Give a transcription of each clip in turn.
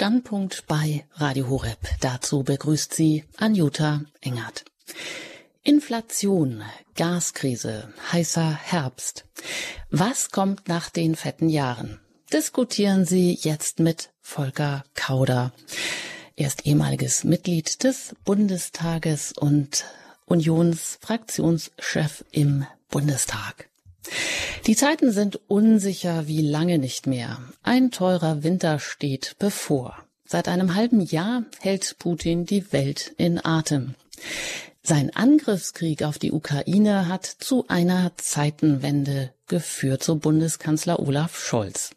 Standpunkt bei Radio Horeb. Dazu begrüßt sie Anjuta Engert. Inflation, Gaskrise, heißer Herbst. Was kommt nach den fetten Jahren? Diskutieren Sie jetzt mit Volker Kauder. Er ist ehemaliges Mitglied des Bundestages und Unionsfraktionschef im Bundestag. Die Zeiten sind unsicher wie lange nicht mehr. Ein teurer Winter steht bevor. Seit einem halben Jahr hält Putin die Welt in Atem. Sein Angriffskrieg auf die Ukraine hat zu einer Zeitenwende geführt, so Bundeskanzler Olaf Scholz.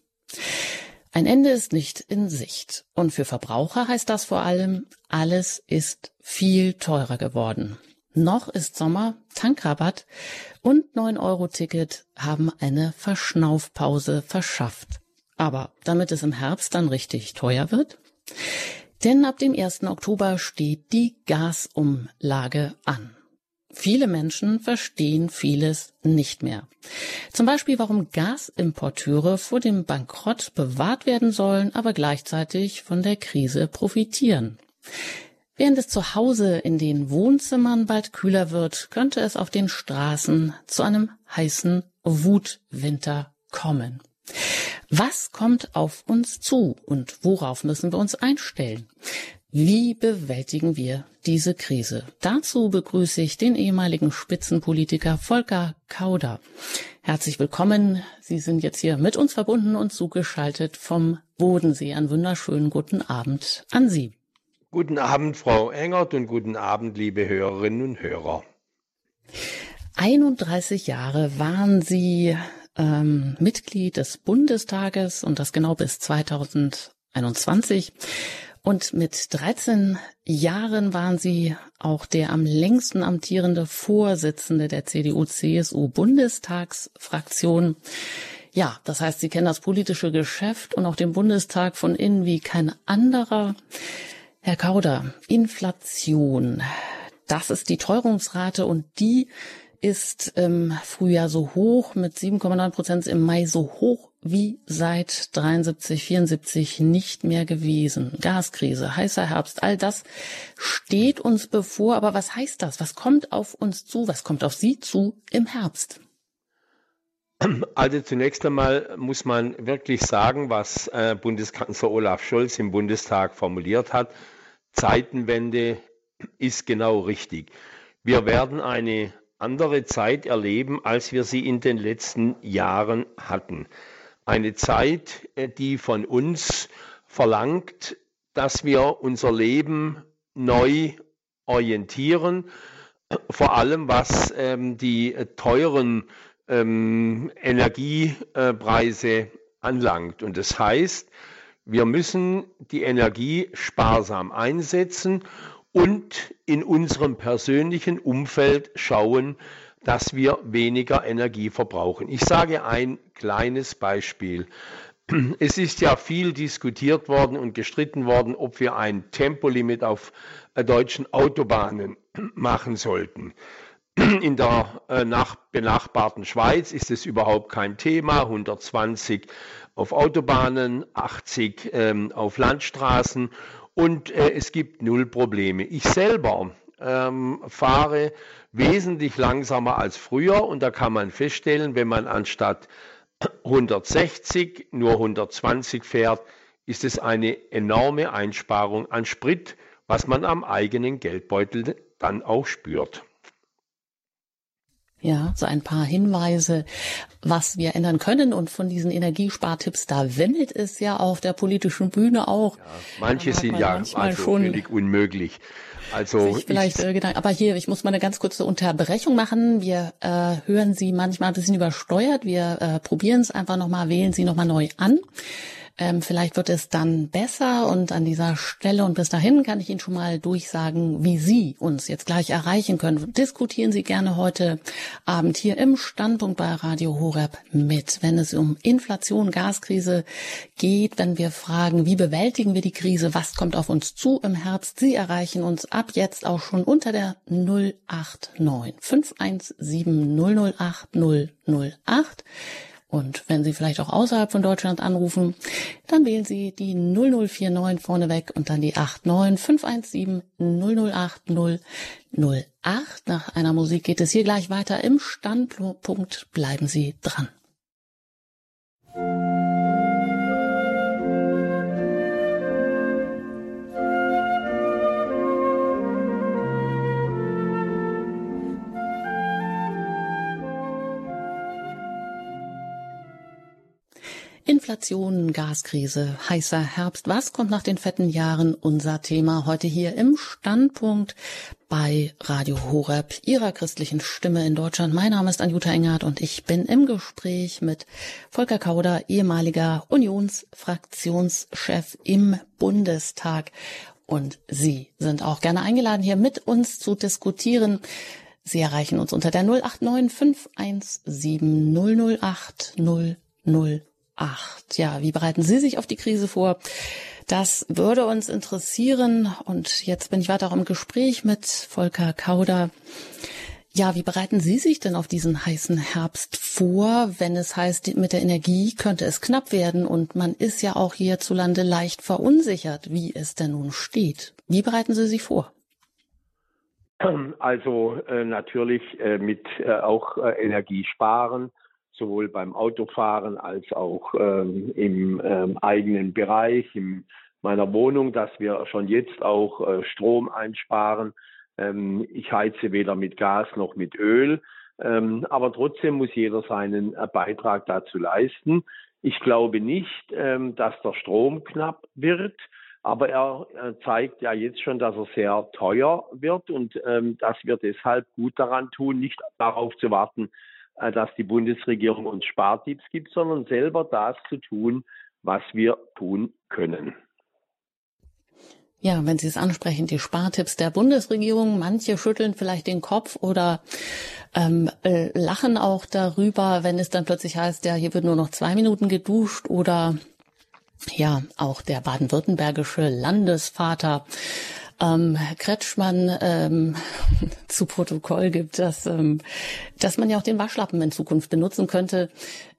Ein Ende ist nicht in Sicht. Und für Verbraucher heißt das vor allem, alles ist viel teurer geworden. Noch ist Sommer, Tankrabatt und 9-Euro-Ticket haben eine Verschnaufpause verschafft. Aber damit es im Herbst dann richtig teuer wird? Denn ab dem 1. Oktober steht die Gasumlage an. Viele Menschen verstehen vieles nicht mehr. Zum Beispiel, warum Gasimporteure vor dem Bankrott bewahrt werden sollen, aber gleichzeitig von der Krise profitieren. Während es zu Hause in den Wohnzimmern bald kühler wird, könnte es auf den Straßen zu einem heißen Wutwinter kommen. Was kommt auf uns zu und worauf müssen wir uns einstellen? Wie bewältigen wir diese Krise? Dazu begrüße ich den ehemaligen Spitzenpolitiker Volker Kauder. Herzlich willkommen. Sie sind jetzt hier mit uns verbunden und zugeschaltet vom Bodensee. Einen wunderschönen guten Abend an Sie. Guten Abend, Frau Engert, und guten Abend, liebe Hörerinnen und Hörer. 31 Jahre waren Sie ähm, Mitglied des Bundestages und das genau bis 2021. Und mit 13 Jahren waren Sie auch der am längsten amtierende Vorsitzende der CDU-CSU-Bundestagsfraktion. Ja, das heißt, Sie kennen das politische Geschäft und auch den Bundestag von innen wie kein anderer. Herr Kauder, Inflation, das ist die Teuerungsrate und die ist im Frühjahr so hoch mit 7,9 Prozent, im Mai so hoch wie seit 73, 74 nicht mehr gewesen. Gaskrise, heißer Herbst, all das steht uns bevor. Aber was heißt das? Was kommt auf uns zu? Was kommt auf Sie zu im Herbst? Also zunächst einmal muss man wirklich sagen, was äh, Bundeskanzler Olaf Scholz im Bundestag formuliert hat. Zeitenwende ist genau richtig. Wir werden eine andere Zeit erleben, als wir sie in den letzten Jahren hatten. Eine Zeit, äh, die von uns verlangt, dass wir unser Leben neu orientieren, vor allem was ähm, die teuren ähm, Energiepreise anlangt. Und das heißt, wir müssen die Energie sparsam einsetzen und in unserem persönlichen Umfeld schauen, dass wir weniger Energie verbrauchen. Ich sage ein kleines Beispiel. Es ist ja viel diskutiert worden und gestritten worden, ob wir ein Tempolimit auf äh, deutschen Autobahnen machen sollten. In der äh, nach, benachbarten Schweiz ist es überhaupt kein Thema. 120 auf Autobahnen, 80 ähm, auf Landstraßen und äh, es gibt null Probleme. Ich selber ähm, fahre wesentlich langsamer als früher und da kann man feststellen, wenn man anstatt 160 nur 120 fährt, ist es eine enorme Einsparung an Sprit, was man am eigenen Geldbeutel dann auch spürt. Ja, so ein paar Hinweise, was wir ändern können. Und von diesen Energiespartipps, da wimmelt es ja auf der politischen Bühne auch. Ja, manche sind ja also schon völlig unmöglich. Also vielleicht ich, äh, Gedanken. Aber hier, ich muss mal eine ganz kurze Unterbrechung machen. Wir äh, hören Sie manchmal ein bisschen übersteuert. Wir äh, probieren es einfach nochmal, wählen Sie nochmal neu an. Ähm, vielleicht wird es dann besser und an dieser Stelle und bis dahin kann ich Ihnen schon mal durchsagen, wie Sie uns jetzt gleich erreichen können. Diskutieren Sie gerne heute Abend hier im Standpunkt bei Radio Horeb mit, wenn es um Inflation, Gaskrise geht, wenn wir fragen, wie bewältigen wir die Krise, was kommt auf uns zu im Herbst. Sie erreichen uns ab jetzt auch schon unter der 089 517 008 008 Und wenn Sie vielleicht auch außerhalb von Deutschland anrufen, dann wählen Sie die 0049 vorneweg und dann die 89 517 008 008. Nach einer Musik geht es hier gleich weiter im Standpunkt. Bleiben Sie dran. Inflation, Gaskrise, heißer Herbst. Was kommt nach den fetten Jahren? Unser Thema heute hier im Standpunkt bei Radio Horeb, Ihrer christlichen Stimme in Deutschland. Mein Name ist Anjuta Engert und ich bin im Gespräch mit Volker Kauder, ehemaliger Unionsfraktionschef im Bundestag. Und Sie sind auch gerne eingeladen, hier mit uns zu diskutieren. Sie erreichen uns unter der 089 517 008 008 acht. Ja, wie bereiten Sie sich auf die Krise vor? Das würde uns interessieren. Und jetzt bin ich weiter im Gespräch mit Volker Kauder. Ja, wie bereiten Sie sich denn auf diesen heißen Herbst vor, wenn es heißt, mit der Energie könnte es knapp werden und man ist ja auch hierzulande leicht verunsichert, wie es denn nun steht. Wie bereiten Sie sich vor? Also äh, natürlich äh, mit äh, auch äh, Energiesparen sowohl beim Autofahren als auch ähm, im ähm, eigenen Bereich, in meiner Wohnung, dass wir schon jetzt auch äh, Strom einsparen. Ähm, ich heize weder mit Gas noch mit Öl, ähm, aber trotzdem muss jeder seinen äh, Beitrag dazu leisten. Ich glaube nicht, ähm, dass der Strom knapp wird. Aber er, er zeigt ja jetzt schon, dass er sehr teuer wird und ähm, dass wir deshalb gut daran tun, nicht darauf zu warten, äh, dass die Bundesregierung uns Spartipps gibt, sondern selber das zu tun, was wir tun können. Ja, wenn Sie es ansprechen, die Spartipps der Bundesregierung, manche schütteln vielleicht den Kopf oder ähm, äh, lachen auch darüber, wenn es dann plötzlich heißt, ja, hier wird nur noch zwei Minuten geduscht oder ja, auch der baden-württembergische Landesvater ähm, Kretschmann ähm, zu Protokoll gibt, dass, ähm, dass man ja auch den Waschlappen in Zukunft benutzen könnte.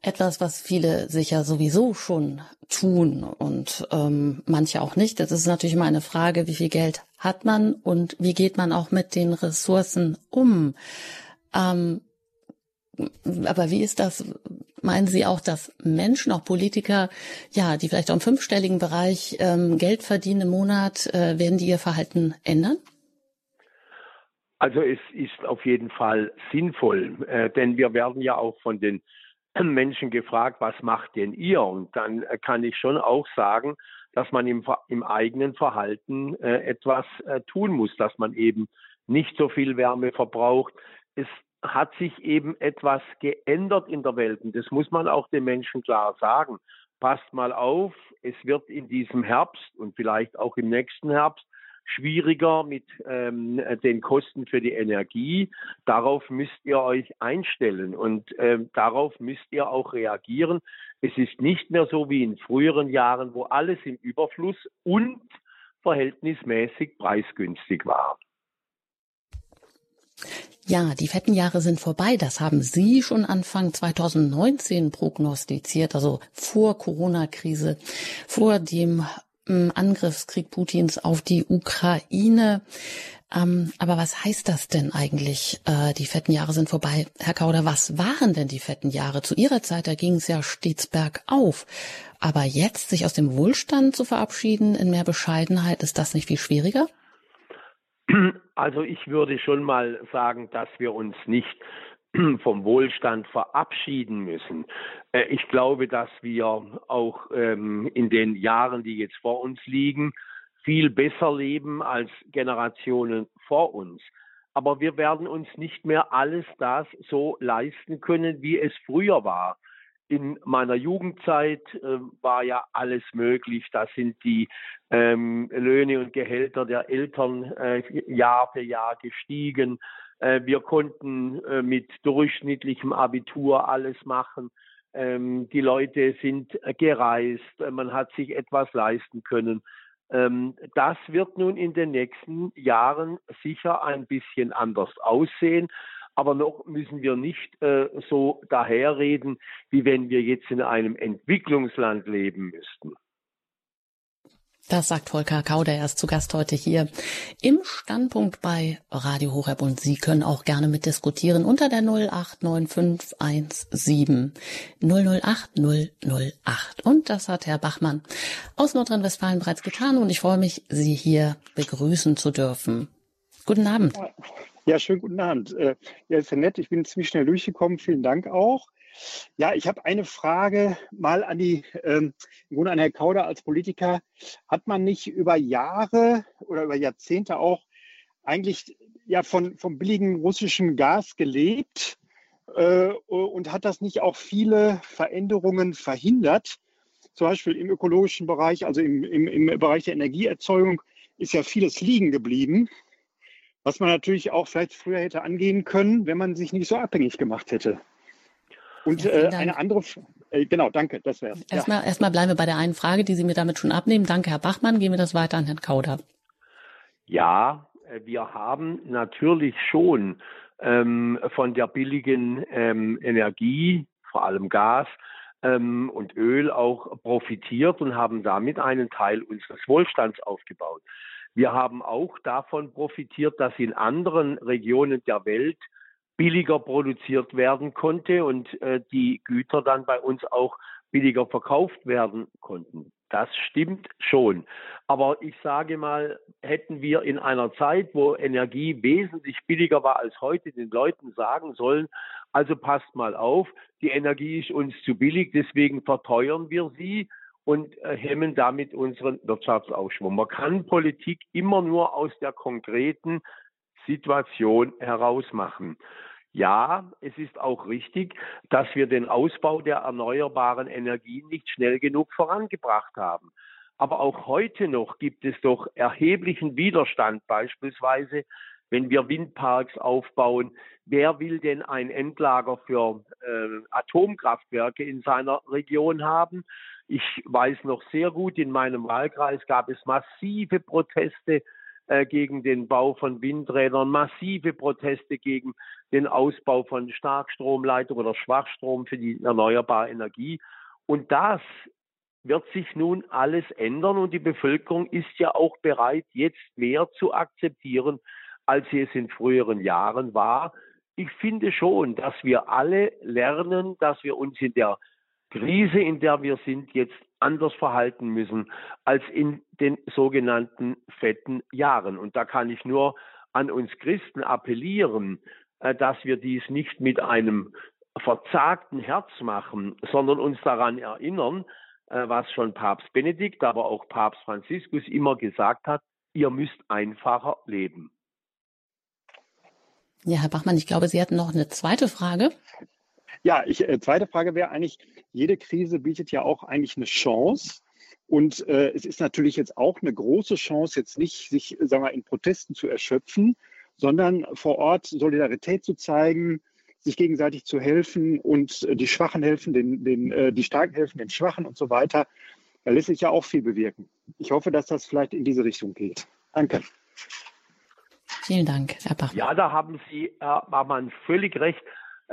Etwas, was viele sicher sowieso schon tun und ähm, manche auch nicht. Das ist natürlich immer eine Frage, wie viel Geld hat man und wie geht man auch mit den Ressourcen um. Ähm, aber wie ist das? Meinen Sie auch, dass Menschen, auch Politiker, ja, die vielleicht auch im fünfstelligen Bereich ähm, Geld verdienen im Monat, äh, werden die ihr Verhalten ändern? Also es ist auf jeden Fall sinnvoll, äh, denn wir werden ja auch von den Menschen gefragt, was macht denn ihr? Und dann äh, kann ich schon auch sagen, dass man im, im eigenen Verhalten äh, etwas äh, tun muss, dass man eben nicht so viel Wärme verbraucht. Es hat sich eben etwas geändert in der Welt. Und das muss man auch den Menschen klar sagen. Passt mal auf, es wird in diesem Herbst und vielleicht auch im nächsten Herbst schwieriger mit ähm, den Kosten für die Energie. Darauf müsst ihr euch einstellen und ähm, darauf müsst ihr auch reagieren. Es ist nicht mehr so wie in früheren Jahren, wo alles im Überfluss und verhältnismäßig preisgünstig war. Ja, die fetten Jahre sind vorbei. Das haben Sie schon Anfang 2019 prognostiziert, also vor Corona-Krise, vor dem ähm, Angriffskrieg Putins auf die Ukraine. Ähm, aber was heißt das denn eigentlich? Äh, die fetten Jahre sind vorbei. Herr Kauder, was waren denn die fetten Jahre? Zu Ihrer Zeit, da ging es ja stets bergauf. Aber jetzt sich aus dem Wohlstand zu verabschieden in mehr Bescheidenheit, ist das nicht viel schwieriger? Also ich würde schon mal sagen, dass wir uns nicht vom Wohlstand verabschieden müssen. Äh, ich glaube, dass wir auch ähm, in den Jahren, die jetzt vor uns liegen, viel besser leben als Generationen vor uns. Aber wir werden uns nicht mehr alles das so leisten können, wie es früher war in meiner Jugendzeit äh, war ja alles möglich. Da sind die ähm, Löhne und Gehälter der Eltern äh, Jahr für Jahr gestiegen. Äh, wir konnten äh, mit durchschnittlichem Abitur alles machen. Ähm, die Leute sind gereist. Man hat sich etwas leisten können. Ähm, das wird nun in den nächsten Jahren sicher ein bisschen anders aussehen. Aber noch müssen wir nicht äh, so daherreden, wie wenn wir jetzt in einem Entwicklungsland leben müssten. Das sagt Volker Kauder, er ist zu Gast heute hier im Standpunkt bei Radio Horeb und Sie können auch gerne mitdiskutieren unter der 0895117 008 008. Und das hat Herr Bachmann aus Nordrhein-Westfalen bereits getan und ich freue mich, Sie hier begrüßen zu dürfen. Guten Abend. Ja, schönen guten Abend. Äh, ja, ist ja nett. Ich bin ziemlich schnell durchgekommen. Vielen Dank auch. Ja, ich habe eine Frage mal an die, ähm, im Grunde an Herrn Kauder als Politiker. Hat man nicht über Jahre oder über Jahrzehnte auch eigentlich ja von, vom billigen russischen Gas gelebt äh, und hat das nicht auch viele Veränderungen verhindert? Zum Beispiel im ökologischen Bereich, also im, im, im Bereich der Energieerzeugung, ist ja vieles liegen geblieben, was man natürlich auch vielleicht früher hätte angehen können, wenn man sich nicht so abhängig gemacht hätte. Und ja, äh, eine andere, äh, genau, danke, das wäre es. Erstmal, ja. erstmal bleiben wir bei der einen Frage, die Sie mir damit schon abnehmen. Danke, Herr Bachmann. Gehen wir das weiter an Herrn Kauder. Ja, äh, wir haben natürlich schon ähm, von der billigen ähm, Energie, vor allem Gas ähm, und Öl, auch profitiert und haben damit einen Teil unseres Wohlstands aufgebaut. Wir haben auch davon profitiert, dass in anderen Regionen der Welt billiger produziert werden konnte und äh, die Güter dann bei uns auch billiger verkauft werden konnten. Das stimmt schon. Aber ich sage mal, hätten wir in einer Zeit, wo Energie wesentlich billiger war als heute, den Leuten sagen sollen, also passt mal auf, die Energie ist uns zu billig, deswegen verteuern wir sie und äh, hemmen damit unseren Wirtschaftsaufschwung. Man kann Politik immer nur aus der konkreten Situation herausmachen. Ja, es ist auch richtig, dass wir den Ausbau der erneuerbaren Energien nicht schnell genug vorangebracht haben. Aber auch heute noch gibt es doch erheblichen Widerstand, beispielsweise wenn wir Windparks aufbauen. Wer will denn ein Endlager für äh, Atomkraftwerke in seiner Region haben? Ich weiß noch sehr gut, in meinem Wahlkreis gab es massive Proteste äh, gegen den Bau von Windrädern, massive Proteste gegen den Ausbau von Starkstromleitungen oder Schwachstrom für die erneuerbare Energie. Und das wird sich nun alles ändern und die Bevölkerung ist ja auch bereit, jetzt mehr zu akzeptieren, als sie es in früheren Jahren war. Ich finde schon, dass wir alle lernen, dass wir uns in der Krise, in der wir sind, jetzt anders verhalten müssen als in den sogenannten fetten Jahren. Und da kann ich nur an uns Christen appellieren, äh, dass wir dies nicht mit einem verzagten Herz machen, sondern uns daran erinnern, äh, was schon Papst Benedikt, aber auch Papst Franziskus immer gesagt hat, ihr müsst einfacher leben. Ja, Herr Bachmann, ich glaube, Sie hatten noch eine zweite Frage. Ja, ich, äh, zweite Frage wäre eigentlich, jede Krise bietet ja auch eigentlich eine Chance. Und äh, es ist natürlich jetzt auch eine große Chance, jetzt nicht sich sagen wir, in Protesten zu erschöpfen, sondern vor Ort Solidarität zu zeigen, sich gegenseitig zu helfen und äh, die Schwachen helfen, den, den, äh, die Starken helfen, den Schwachen und so weiter. Da lässt sich ja auch viel bewirken. Ich hoffe, dass das vielleicht in diese Richtung geht. Danke. Vielen Dank, Herr Bachmann. Ja, da haben Sie, Herr Bachmann, völlig recht.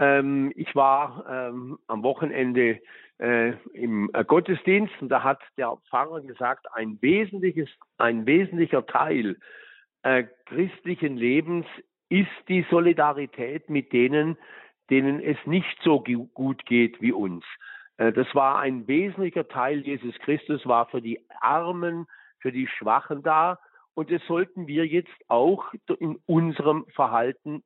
Ähm, ich war ähm, am Wochenende äh, im äh, Gottesdienst und da hat der Pfarrer gesagt, ein wesentliches, ein wesentlicher Teil äh, christlichen Lebens ist die Solidarität mit denen, denen es nicht so gut geht wie uns. Äh, das war ein wesentlicher Teil. Jesus Christus war für die Armen, für die Schwachen da. Und das sollten wir jetzt auch in unserem Verhalten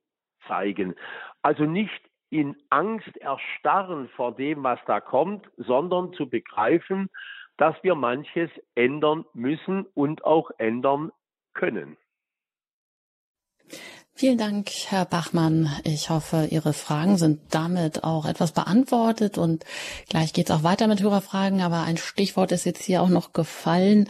zeigen. Also nicht in Angst erstarren vor dem, was da kommt, sondern zu begreifen, dass wir manches ändern müssen und auch ändern können. Vielen Dank, Herr Bachmann. Ich hoffe, Ihre Fragen sind damit auch etwas beantwortet und gleich geht es auch weiter mit Hörerfragen, aber ein Stichwort ist jetzt hier auch noch gefallen.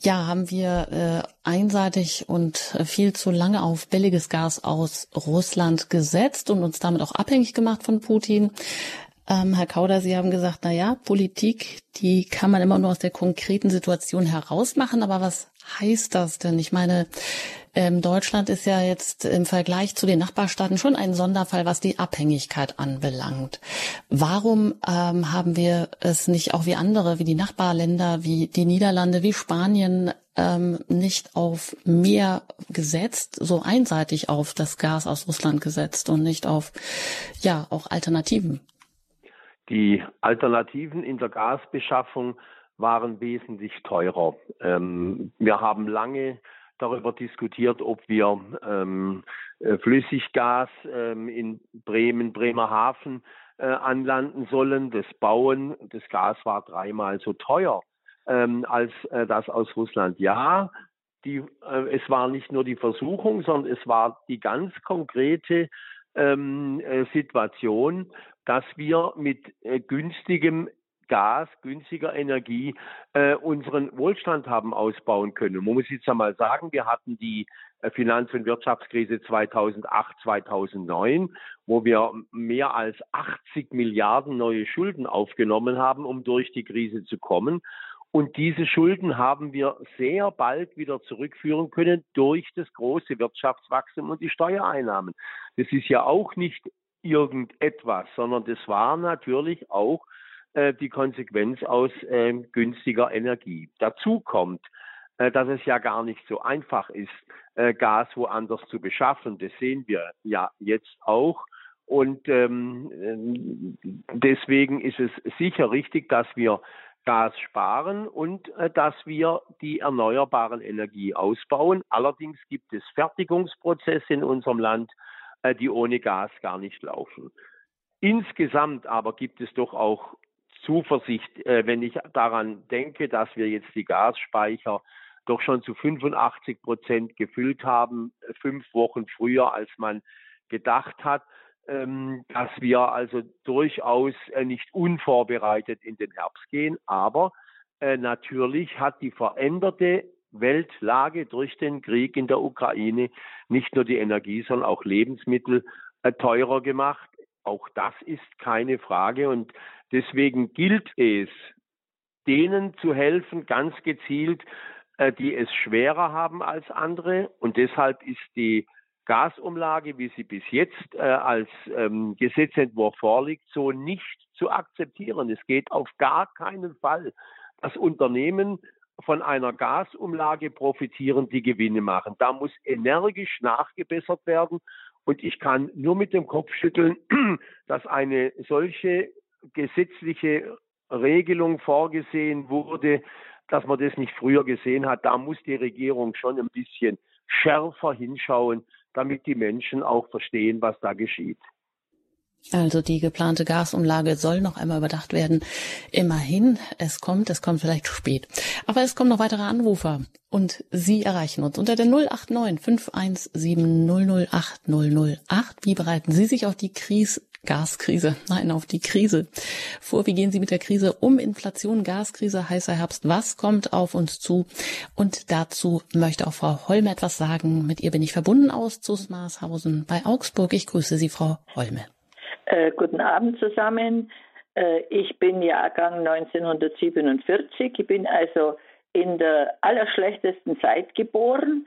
Ja, haben wir äh, einseitig und viel zu lange auf billiges Gas aus Russland gesetzt und uns damit auch abhängig gemacht von Putin. Ähm, Herr Kauder, Sie haben gesagt, na ja, Politik, die kann man immer nur aus der konkreten Situation herausmachen. Aber was heißt das denn? Ich meine, ähm, Deutschland ist ja jetzt im Vergleich zu den Nachbarstaaten schon ein Sonderfall, was die Abhängigkeit anbelangt. Warum ähm, haben wir es nicht auch wie andere, wie die Nachbarländer, wie die Niederlande, wie Spanien ähm, nicht auf mehr gesetzt, so einseitig auf das Gas aus Russland gesetzt und nicht auf ja auch Alternativen? Die Alternativen in der Gasbeschaffung waren wesentlich teurer. Ähm, wir haben lange darüber diskutiert, ob wir ähm, äh, Flüssiggas ähm, in Bremen, Bremerhaven äh, anlanden sollen. Das Bauen des Gas war dreimal so teuer ähm, als äh, das aus Russland. Ja, die, äh, es war nicht nur die Versuchung, sondern es war die ganz konkrete ähm, äh, Situation, dass wir mit äh, günstigem Gas, günstiger Energie äh, unseren Wohlstand haben ausbauen können. Man muss jetzt einmal sagen, wir hatten die äh, Finanz- und Wirtschaftskrise 2008, 2009, wo wir mehr als 80 Milliarden neue Schulden aufgenommen haben, um durch die Krise zu kommen. Und diese Schulden haben wir sehr bald wieder zurückführen können durch das große Wirtschaftswachstum und die Steuereinnahmen. Das ist ja auch nicht irgendetwas, sondern das war natürlich auch äh, die Konsequenz aus äh, günstiger Energie. Dazu kommt, äh, dass es ja gar nicht so einfach ist, äh, Gas woanders zu beschaffen. Das sehen wir ja jetzt auch. Und ähm, äh, deswegen ist es sicher richtig, dass wir Gas sparen und äh, dass wir die erneuerbaren Energie ausbauen. Allerdings gibt es Fertigungsprozesse in unserem Land, die ohne Gas gar nicht laufen. Insgesamt aber gibt es doch auch Zuversicht, äh, wenn ich daran denke, dass wir jetzt die Gasspeicher doch schon zu 85 Prozent gefüllt haben, fünf Wochen früher, als man gedacht hat ähm, dass wir also durchaus äh, nicht unvorbereitet in den Herbst gehen. Aber äh, natürlich hat die veränderte Weltlage durch den Krieg in der Ukraine nicht nur die Energie, sondern auch Lebensmittel äh, teurer gemacht. Auch das ist keine Frage. Und deswegen gilt es, denen zu helfen, ganz gezielt, äh, die es schwerer haben als andere. Und deshalb ist die Gasumlage, wie sie bis jetzt äh, als ähm, Gesetzentwurf vorliegt, so nicht zu akzeptieren. Es geht auf gar keinen Fall, dass Unternehmen von einer Gasumlage profitieren, die Gewinne machen. Da muss energisch nachgebessert werden. Und ich kann nur mit dem Kopf schütteln, dass eine solche gesetzliche Regelung vorgesehen wurde, dass man das nicht früher gesehen hat. Da muss die Regierung schon ein bisschen schärfer hinschauen, damit die Menschen auch verstehen, was da geschieht. Also die geplante Gasumlage soll noch einmal überdacht werden. Immerhin, es kommt, es kommt vielleicht spät. Aber es kommen noch weitere Anrufer und Sie erreichen uns unter der 089 517 008 008. Wie bereiten Sie sich auf die Krise Gaskrise, nein, auf die Krise vor. Wie gehen Sie mit der Krise um? Inflation, Gaskrise, heißer Herbst. Was kommt auf uns zu? Und dazu möchte auch Frau Holme etwas sagen. Mit ihr bin ich verbunden aus Zusmarshausen bei Augsburg. Ich grüße Sie, Frau Holme. Äh, guten Abend zusammen. Äh, ich bin Jahrgang 1947. Ich bin also in der allerschlechtesten Zeit geboren.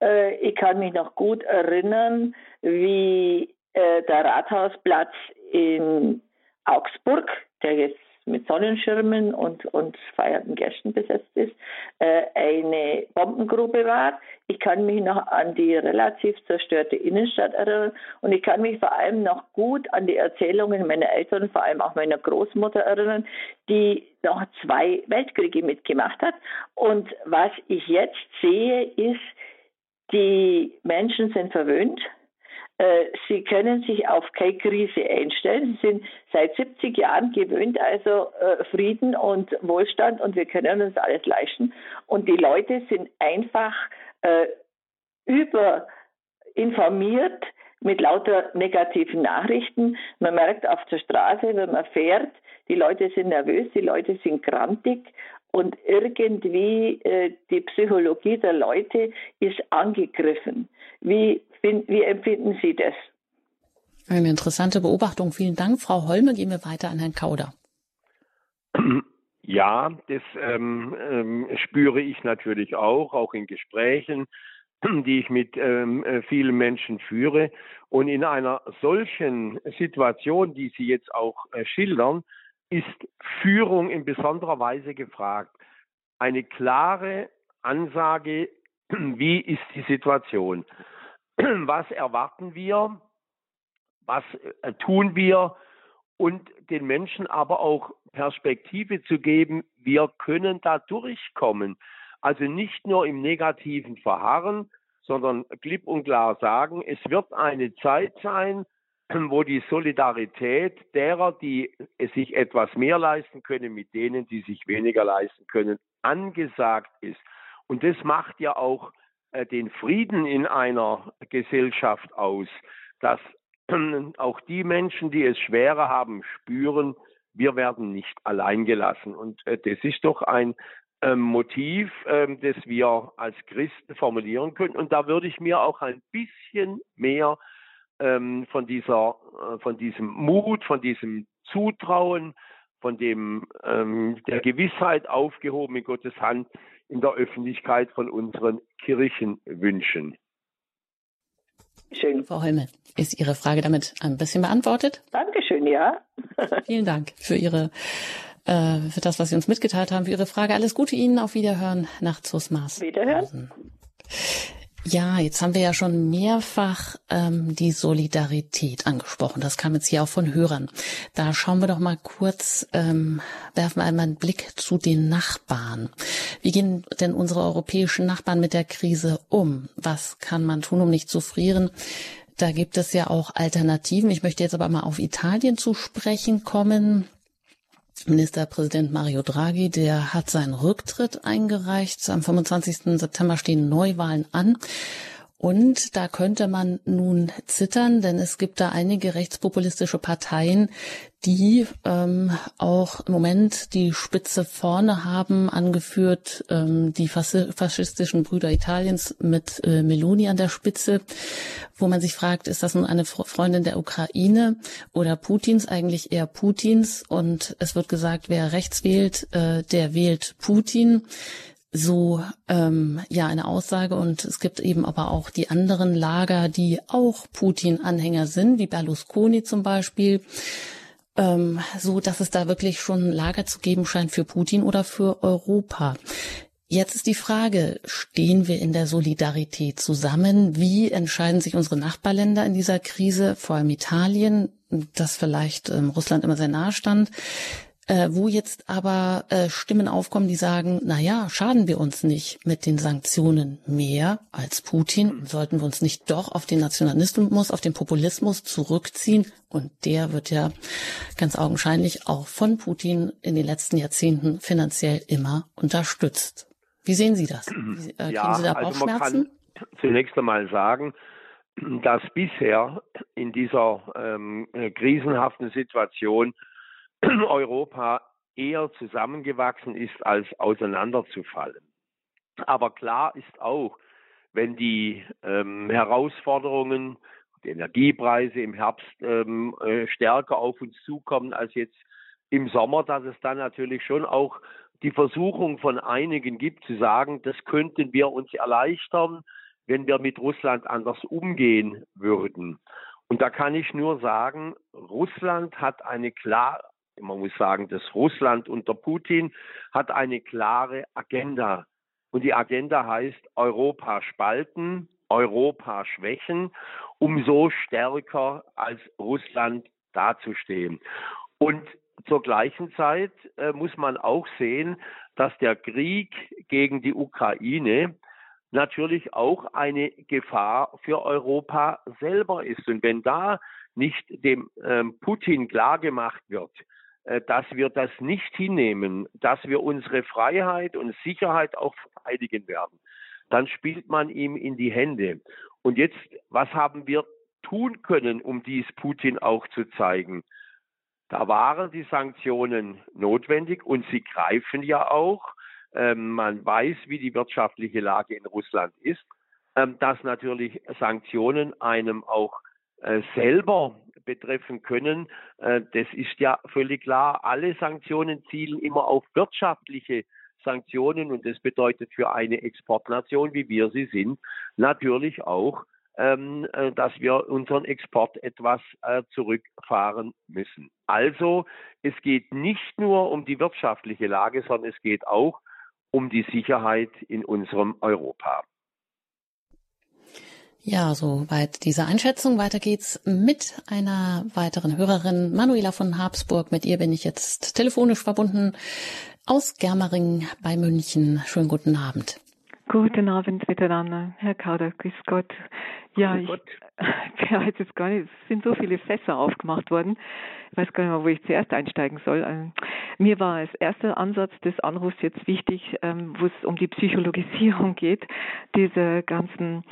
Äh, ich kann mich noch gut erinnern, wie äh, der Rathausplatz in Augsburg, der jetzt mit Sonnenschirmen und, und feierten Gästen besetzt ist, äh, eine Bombengrube war. Ich kann mich noch an die relativ zerstörte Innenstadt erinnern und ich kann mich vor allem noch gut an die Erzählungen meiner Eltern, vor allem auch meiner Großmutter erinnern, die noch zwei Weltkriege mitgemacht hat. Und was ich jetzt sehe, ist, die Menschen sind verwöhnt sie können sich auf keine Krise einstellen. Sie sind seit 70 Jahren gewöhnt, also äh, Frieden und Wohlstand und wir können uns alles leisten. Und die Leute sind einfach äh, überinformiert mit lauter negativen Nachrichten. Man merkt auf der Straße, wenn man fährt, die Leute sind nervös, die Leute sind grantig und irgendwie äh, die Psychologie der Leute ist angegriffen. Wie wie empfinden Sie das? Eine interessante Beobachtung. Vielen Dank, Frau Holme. Gehen wir weiter an Herrn Kauder. Ja, das ähm, ähm, spüre ich natürlich auch, auch in Gesprächen, die ich mit ähm, äh, vielen Menschen führe. Und in einer solchen Situation, die Sie jetzt auch äh, schildern, ist Führung in besonderer Weise gefragt. Eine klare Ansage, wie ist die Situation? Was erwarten wir? Was äh, tun wir? Und den Menschen aber auch Perspektive zu geben, wir können da durchkommen. Also nicht nur im negativen Verharren, sondern klipp und klar sagen, es wird eine Zeit sein, wo die Solidarität derer, die sich etwas mehr leisten können, mit denen, die sich weniger leisten können, angesagt ist. Und das macht ja auch den Frieden in einer Gesellschaft aus, dass auch die Menschen, die es schwerer haben, spüren, wir werden nicht allein gelassen. Und äh, das ist doch ein ähm, Motiv, ähm, das wir als Christen formulieren können. Und da würde ich mir auch ein bisschen mehr ähm, von dieser, äh, von diesem Mut, von diesem Zutrauen, von dem der Gewissheit aufgehoben in Gottes Hand in der Öffentlichkeit von unseren Kirchen wünschen. Schön. Frau Holme, ist Ihre Frage damit ein bisschen beantwortet? Dankeschön, ja. Vielen Dank für Ihre äh, für das, was Sie uns mitgeteilt haben, für Ihre Frage. Alles Gute Ihnen, auf Wiederhören nach Zusmaß. Wiederhören. Ja, jetzt haben wir ja schon mehrfach ähm, die Solidarität angesprochen. Das kam jetzt hier auch von Hörern. Da schauen wir doch mal kurz, ähm, werfen wir einmal einen Blick zu den Nachbarn. Wie gehen denn unsere europäischen Nachbarn mit der Krise um? Was kann man tun, um nicht zu frieren? Da gibt es ja auch Alternativen. Ich möchte jetzt aber mal auf Italien zu sprechen kommen. Ministerpräsident Mario Draghi, der hat seinen Rücktritt eingereicht. Am 25. September stehen Neuwahlen an. Und da könnte man nun zittern, denn es gibt da einige rechtspopulistische Parteien, die ähm, auch im Moment die Spitze vorne haben, angeführt ähm, die faschistischen Brüder Italiens mit äh, Meloni an der Spitze, wo man sich fragt, ist das nun eine Freundin der Ukraine oder Putins, eigentlich eher Putins? Und es wird gesagt, wer rechts wählt, äh, der wählt Putin so ähm, ja eine Aussage und es gibt eben aber auch die anderen Lager, die auch Putin-Anhänger sind, wie Berlusconi zum Beispiel, ähm, so dass es da wirklich schon Lager zu geben scheint für Putin oder für Europa. Jetzt ist die Frage, stehen wir in der Solidarität zusammen? Wie entscheiden sich unsere Nachbarländer in dieser Krise, vor allem Italien, das vielleicht ähm, Russland immer sehr nahe stand? Äh, wo jetzt aber äh, Stimmen aufkommen, die sagen, na ja, schaden wir uns nicht mit den Sanktionen mehr als Putin? Sollten wir uns nicht doch auf den Nationalismus, auf den Populismus zurückziehen? Und der wird ja ganz augenscheinlich auch von Putin in den letzten Jahrzehnten finanziell immer unterstützt. Wie sehen Sie das? Wie, äh, ja, Sie da also man kann zunächst einmal sagen, dass bisher in dieser ähm, äh, krisenhaften Situation Europa eher zusammengewachsen ist, als auseinanderzufallen. Aber klar ist auch, wenn die ähm, Herausforderungen, die Energiepreise im Herbst ähm, äh, stärker auf uns zukommen als jetzt im Sommer, dass es dann natürlich schon auch die Versuchung von einigen gibt zu sagen, das könnten wir uns erleichtern, wenn wir mit Russland anders umgehen würden. Und da kann ich nur sagen, Russland hat eine klar, man muss sagen, dass Russland unter Putin hat eine klare Agenda. Und die Agenda heißt Europa spalten, Europa schwächen, um so stärker als Russland dazustehen. Und zur gleichen Zeit äh, muss man auch sehen, dass der Krieg gegen die Ukraine natürlich auch eine Gefahr für Europa selber ist. Und wenn da nicht dem ähm, Putin klargemacht wird, dass wir das nicht hinnehmen, dass wir unsere Freiheit und Sicherheit auch verteidigen werden, dann spielt man ihm in die Hände. Und jetzt, was haben wir tun können, um dies Putin auch zu zeigen? Da waren die Sanktionen notwendig und sie greifen ja auch. Ähm, man weiß, wie die wirtschaftliche Lage in Russland ist, ähm, dass natürlich Sanktionen einem auch äh, selber betreffen können. Äh, das ist ja völlig klar. Alle Sanktionen zielen immer auf wirtschaftliche Sanktionen und das bedeutet für eine Exportnation, wie wir sie sind, natürlich auch, ähm, äh, dass wir unseren Export etwas äh, zurückfahren müssen. Also es geht nicht nur um die wirtschaftliche Lage, sondern es geht auch um die Sicherheit in unserem Europa. Ja, soweit diese Einschätzung. Weiter geht's mit einer weiteren Hörerin, Manuela von Habsburg. Mit ihr bin ich jetzt telefonisch verbunden aus Germering bei München. Schönen guten Abend. Guten Abend miteinander, Herr Kauder, grüß Gott. Ja, ich, ich weiß jetzt gar nicht, es sind so viele Fässer aufgemacht worden. Ich weiß gar nicht mehr, wo ich zuerst einsteigen soll. Ähm, mir war als erster Ansatz des Anrufs jetzt wichtig, ähm, wo es um die Psychologisierung geht, dieser ganzen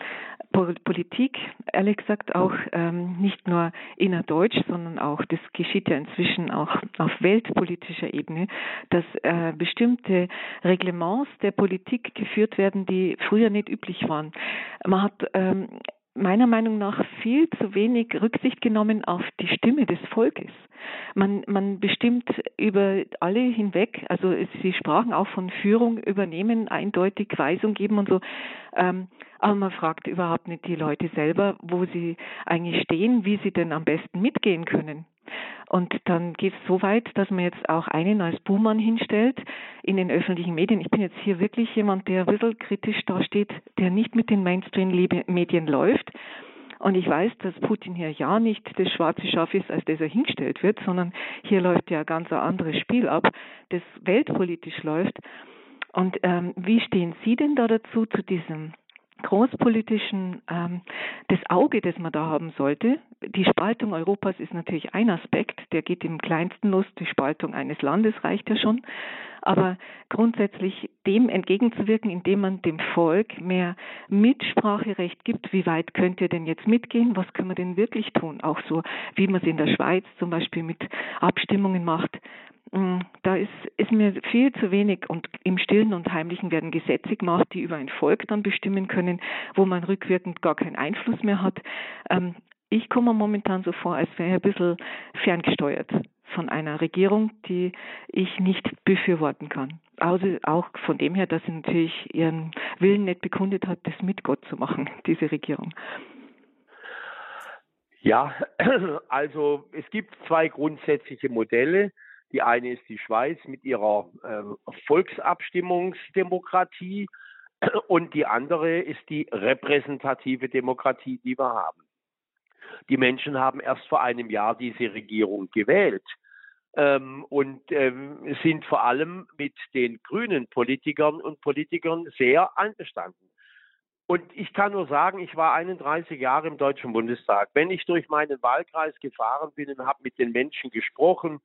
Politik, ehrlich gesagt auch ähm, nicht nur innerdeutsch, sondern auch, das geschieht ja inzwischen auch auf weltpolitischer Ebene, dass äh, bestimmte Reglements der Politik geführt werden, die früher nicht üblich waren. Man hat ähm, meiner Meinung nach viel zu wenig Rücksicht genommen auf die Stimme des Volkes. Man, man bestimmt über alle hinweg, also Sie sprachen auch von Führung übernehmen, eindeutig Weisung geben und so, ähm, aber man fragt überhaupt nicht die Leute selber, wo sie eigentlich stehen, wie sie denn am besten mitgehen können. Und dann geht es so weit, dass man jetzt auch einen als Buhmann hinstellt in den öffentlichen Medien. Ich bin jetzt hier wirklich jemand, der ein bisschen kritisch dasteht, der nicht mit den Mainstream-Medien läuft. Und ich weiß, dass Putin hier ja nicht das schwarze Schaf ist, als das er hingestellt wird, sondern hier läuft ja ganz ein anderes Spiel ab, das weltpolitisch läuft. Und ähm, wie stehen Sie denn da dazu, zu diesem großpolitischen ähm, das Auge, das man da haben sollte. Die Spaltung Europas ist natürlich ein Aspekt, der geht im kleinsten los. Die Spaltung eines Landes reicht ja schon. Aber grundsätzlich dem entgegenzuwirken, indem man dem Volk mehr Mitspracherecht gibt, wie weit könnt ihr denn jetzt mitgehen, was können wir denn wirklich tun? Auch so, wie man es in der Schweiz zum Beispiel mit Abstimmungen macht. Mm, da ist, ist mir viel zu wenig und im Stillen und Heimlichen werden Gesetze gemacht, die über ein Volk dann bestimmen können, wo man rückwirkend gar keinen Einfluss mehr hat. Ähm, ich komme momentan so vor, als wäre ich ein bisschen ferngesteuert von einer Regierung, die ich nicht befürworten kann. Also auch von dem her, dass sie natürlich ihren Willen nicht bekundet hat, das mit Gott zu machen, diese Regierung. Ja, also es gibt zwei grundsätzliche Modelle. Die eine ist die Schweiz mit ihrer äh, Volksabstimmungsdemokratie und die andere ist die repräsentative Demokratie, die wir haben. Die Menschen haben erst vor einem Jahr diese Regierung gewählt ähm, und ähm, sind vor allem mit den grünen Politikern und Politikern sehr einverstanden. Und ich kann nur sagen, ich war 31 Jahre im Deutschen Bundestag. Wenn ich durch meinen Wahlkreis gefahren bin und habe mit den Menschen gesprochen,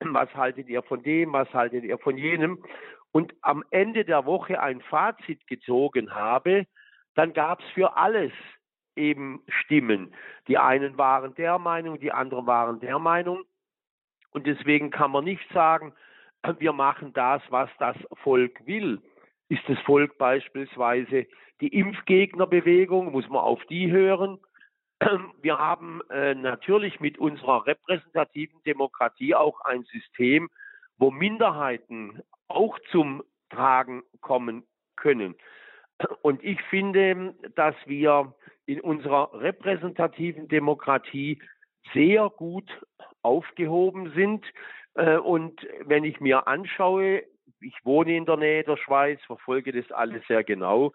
was haltet ihr von dem, was haltet ihr von jenem und am Ende der Woche ein Fazit gezogen habe, dann gab es für alles eben Stimmen. Die einen waren der Meinung, die anderen waren der Meinung. Und deswegen kann man nicht sagen, wir machen das, was das Volk will. Ist das Volk beispielsweise die Impfgegnerbewegung, muss man auf die hören? wir haben äh, natürlich mit unserer repräsentativen Demokratie auch ein System, wo Minderheiten auch zum Tragen kommen können. Und ich finde, dass wir in unserer repräsentativen Demokratie sehr gut aufgehoben sind. Äh, und wenn ich mir anschaue, ich wohne in der Nähe der Schweiz, verfolge das alles sehr genau,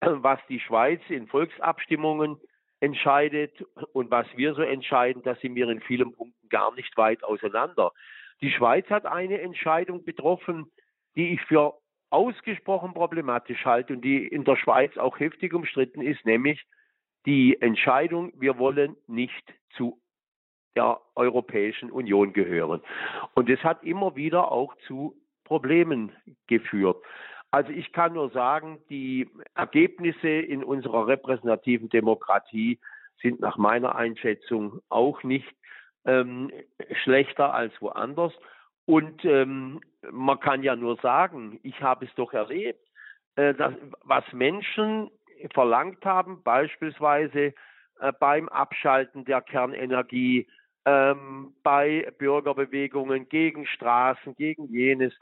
was die Schweiz in Volksabstimmungen entscheidet und was wir so entscheiden, da sind wir in vielen Punkten gar nicht weit auseinander. Die Schweiz hat eine Entscheidung betroffen, die ich für ausgesprochen problematisch halte und die in der Schweiz auch heftig umstritten ist, nämlich die Entscheidung, wir wollen nicht zu der Europäischen Union gehören. Und das hat immer wieder auch zu Problemen geführt. Also ich kann nur sagen, die Ergebnisse in unserer repräsentativen Demokratie sind nach meiner Einschätzung auch nicht ähm, schlechter als woanders. Und ähm, man kann ja nur sagen, ich habe es doch erlebt, äh, dass, was Menschen verlangt haben, beispielsweise äh, beim Abschalten der Kernenergie, ähm, bei Bürgerbewegungen gegen Straßen, gegen jenes.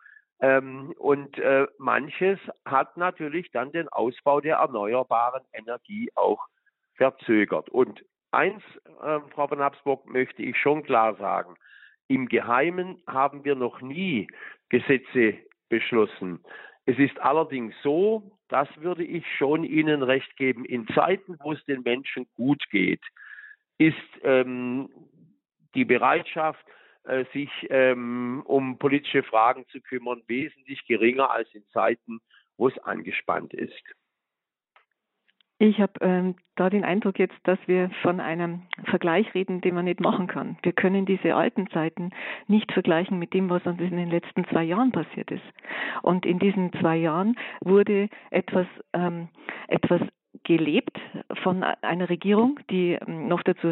Ähm, und äh, manches hat natürlich dann den Ausbau der erneuerbaren Energie auch verzögert. Und eins, äh, Frau von Habsburg, möchte ich schon klar sagen. Im Geheimen haben wir noch nie Gesetze beschlossen. Es ist allerdings so, das würde ich schon Ihnen recht geben, in Zeiten, wo es den Menschen gut geht, ist ähm, die Bereitschaft, äh, sich ähm, um politische Fragen zu kümmern, wesentlich geringer als in Zeiten, wo es angespannt ist. Ich habe ähm, da den Eindruck jetzt, dass wir von einem Vergleich reden, den man nicht machen kann. Wir können diese alten Zeiten nicht vergleichen mit dem, was uns in den letzten zwei Jahren passiert ist. Und in diesen zwei Jahren wurde etwas, ähm, etwas gelebt von einer Regierung, die ähm, noch dazu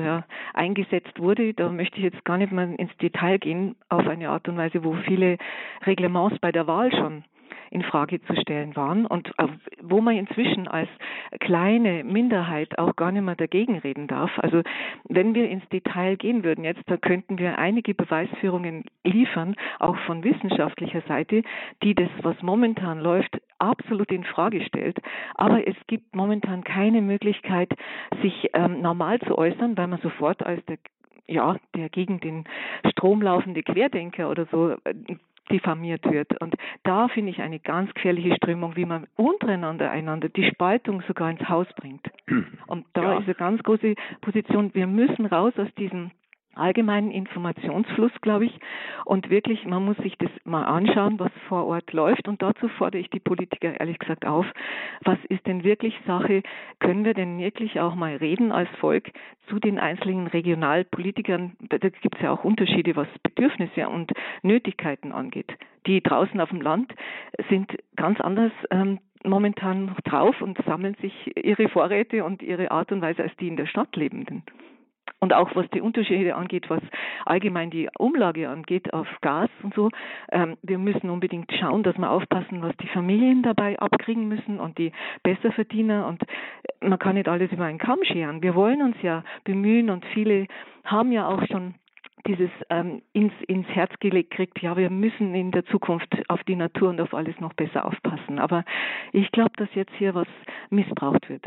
eingesetzt wurde. Da möchte ich jetzt gar nicht mal ins Detail gehen, auf eine Art und Weise, wo viele Reglements bei der Wahl schon in Frage zu stellen waren und wo man inzwischen als kleine Minderheit auch gar nicht mehr dagegen reden darf. Also wenn wir ins Detail gehen würden jetzt, da könnten wir einige Beweisführungen liefern, auch von wissenschaftlicher Seite, die das, was momentan läuft, absolut in Frage stellt. Aber es gibt momentan keine Möglichkeit, sich ähm, normal zu äußern, weil man sofort als der ja, der gegen den Strom laufende Querdenker oder so äh, diffamiert wird. Und da finde ich eine ganz gefährliche Strömung, wie man untereinander einander die Spaltung sogar ins Haus bringt. Und da ja. ist eine ganz große Position, wir müssen raus aus diesem allgemeinen Informationsfluss, glaube ich. Und wirklich, man muss sich das mal anschauen, was vor Ort läuft. Und dazu fordere ich die Politiker ehrlich gesagt auf. Was ist denn wirklich Sache? Können wir denn wirklich auch mal reden als Volk zu den einzelnen Regionalpolitikern? Da, gibt es ja auch Unterschiede, was Bedürfnisse und Nötigkeiten angeht. Die draußen auf dem Land sind ganz anders ähm, momentan drauf und sammeln sich ihre Vorräte und ihre Art und Weise als die in der Stadt Lebenden. Und auch was die Unterschiede angeht, was allgemein die Umlage angeht auf Gas und so, ähm, wir müssen unbedingt schauen, dass wir aufpassen, was die Familien dabei abkriegen müssen und die Besserverdiener. Und man kann nicht alles über einen Kamm scheren. Wir wollen uns ja bemühen und viele haben ja auch schon dieses ähm, ins, ins Herz gelegt kriegt, ja, wir müssen in der Zukunft auf die Natur und auf alles noch besser aufpassen. Aber ich glaube, dass jetzt hier was missbraucht wird.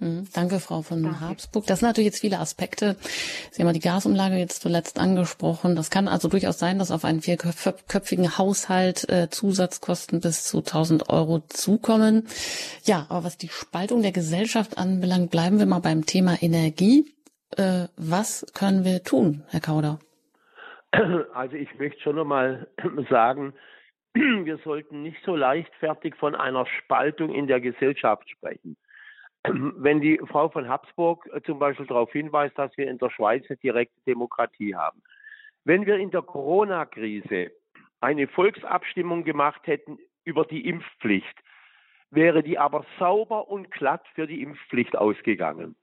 Mhm. Danke, Frau von Danke. Habsburg. Das sind natürlich jetzt viele Aspekte. Sie haben die Gasumlage jetzt zuletzt angesprochen. Das kann also durchaus sein, dass auf einen vierköpfigen Haushalt äh, Zusatzkosten bis zu 1000 Euro zukommen. Ja, aber was die Spaltung der Gesellschaft anbelangt, bleiben wir mal beim Thema Energie. Äh, was können wir tun, Herr Kauder? Also ich möchte schon nochmal sagen, wir sollten nicht so leichtfertig von einer Spaltung in der Gesellschaft sprechen wenn die Frau von Habsburg äh, zum Beispiel darauf hinweist, dass wir in der Schweiz eine direkte Demokratie haben. Wenn wir in der Corona-Krise eine Volksabstimmung gemacht hätten über die Impfpflicht, wäre die aber sauber und glatt für die Impfpflicht ausgegangen.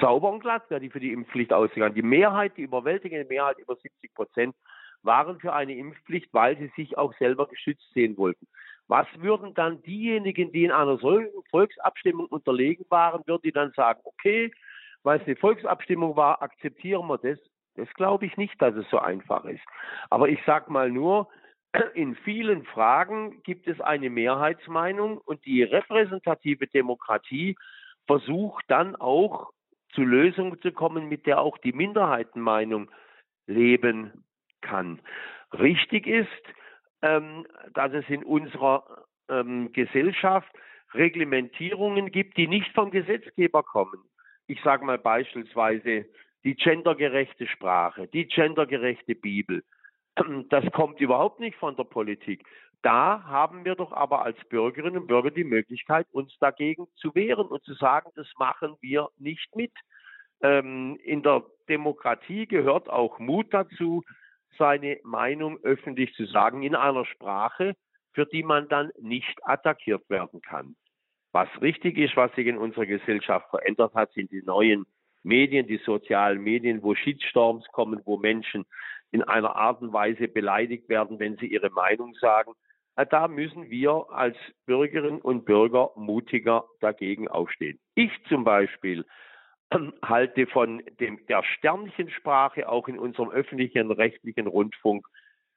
Sauber und glatt wäre die für die Impfpflicht ausgegangen. Die Mehrheit, die überwältigende Mehrheit, über 70 Prozent, waren für eine Impfpflicht, weil sie sich auch selber geschützt sehen wollten. Was würden dann diejenigen, die in einer solchen Volksabstimmung unterlegen waren, würden die dann sagen, okay, weil es eine Volksabstimmung war, akzeptieren wir das? Das glaube ich nicht, dass es so einfach ist. Aber ich sage mal nur, in vielen Fragen gibt es eine Mehrheitsmeinung und die repräsentative Demokratie versucht dann auch zu Lösungen zu kommen, mit der auch die Minderheitenmeinung leben kann. Richtig ist, ähm, dass es in unserer ähm, Gesellschaft Reglementierungen gibt, die nicht vom Gesetzgeber kommen. Ich sage mal beispielsweise die gendergerechte Sprache, die gendergerechte Bibel. Das kommt überhaupt nicht von der Politik. Da haben wir doch aber als Bürgerinnen und Bürger die Möglichkeit, uns dagegen zu wehren und zu sagen, das machen wir nicht mit. Ähm, in der Demokratie gehört auch Mut dazu, seine Meinung öffentlich zu sagen in einer Sprache, für die man dann nicht attackiert werden kann. Was richtig ist, was sich in unserer Gesellschaft verändert hat, sind die neuen Medien, die sozialen Medien, wo Shitstorms kommen, wo Menschen in einer Art und Weise beleidigt werden, wenn sie ihre Meinung sagen. Da müssen wir als Bürgerinnen und Bürger mutiger dagegen aufstehen. Ich zum Beispiel halte von dem, der Sternchensprache auch in unserem öffentlichen rechtlichen Rundfunk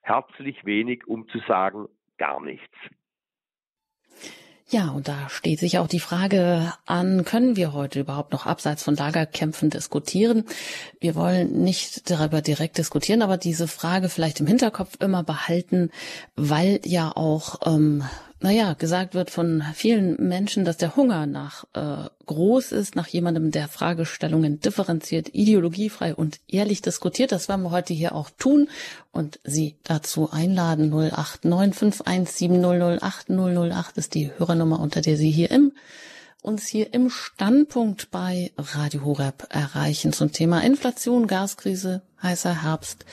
herzlich wenig, um zu sagen gar nichts. Ja, und da steht sich auch die Frage an, können wir heute überhaupt noch abseits von Lagerkämpfen diskutieren? Wir wollen nicht darüber direkt diskutieren, aber diese Frage vielleicht im Hinterkopf immer behalten, weil ja auch ähm, naja, gesagt wird von vielen Menschen, dass der Hunger nach äh, groß ist, nach jemandem, der Fragestellungen differenziert, ideologiefrei und ehrlich diskutiert. Das werden wir heute hier auch tun und Sie dazu einladen. 089517008008 ist die Hörernummer, unter der Sie hier im uns hier im Standpunkt bei Radio Horeb erreichen zum Thema Inflation, Gaskrise, heißer Herbst.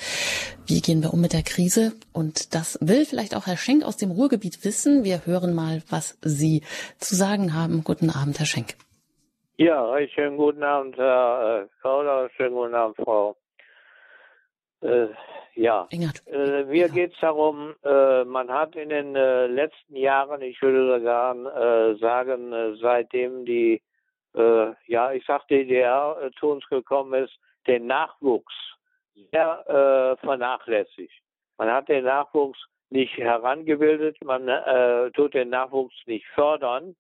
Wie gehen wir um mit der Krise? Und das will vielleicht auch Herr Schenk aus dem Ruhrgebiet wissen. Wir hören mal, was Sie zu sagen haben. Guten Abend, Herr Schenk. Ja, schönen guten Abend, Herr Kauder. Schönen guten Abend, Frau äh, ja, äh, mir ja. geht es darum, äh, man hat in den äh, letzten Jahren, ich würde sogar äh, sagen, äh, seitdem die, ja, ich sag DDR zu uns gekommen ist, den Nachwuchs sehr vernachlässigt. Man hat den Nachwuchs nicht herangebildet, man äh, tut den Nachwuchs nicht fördern,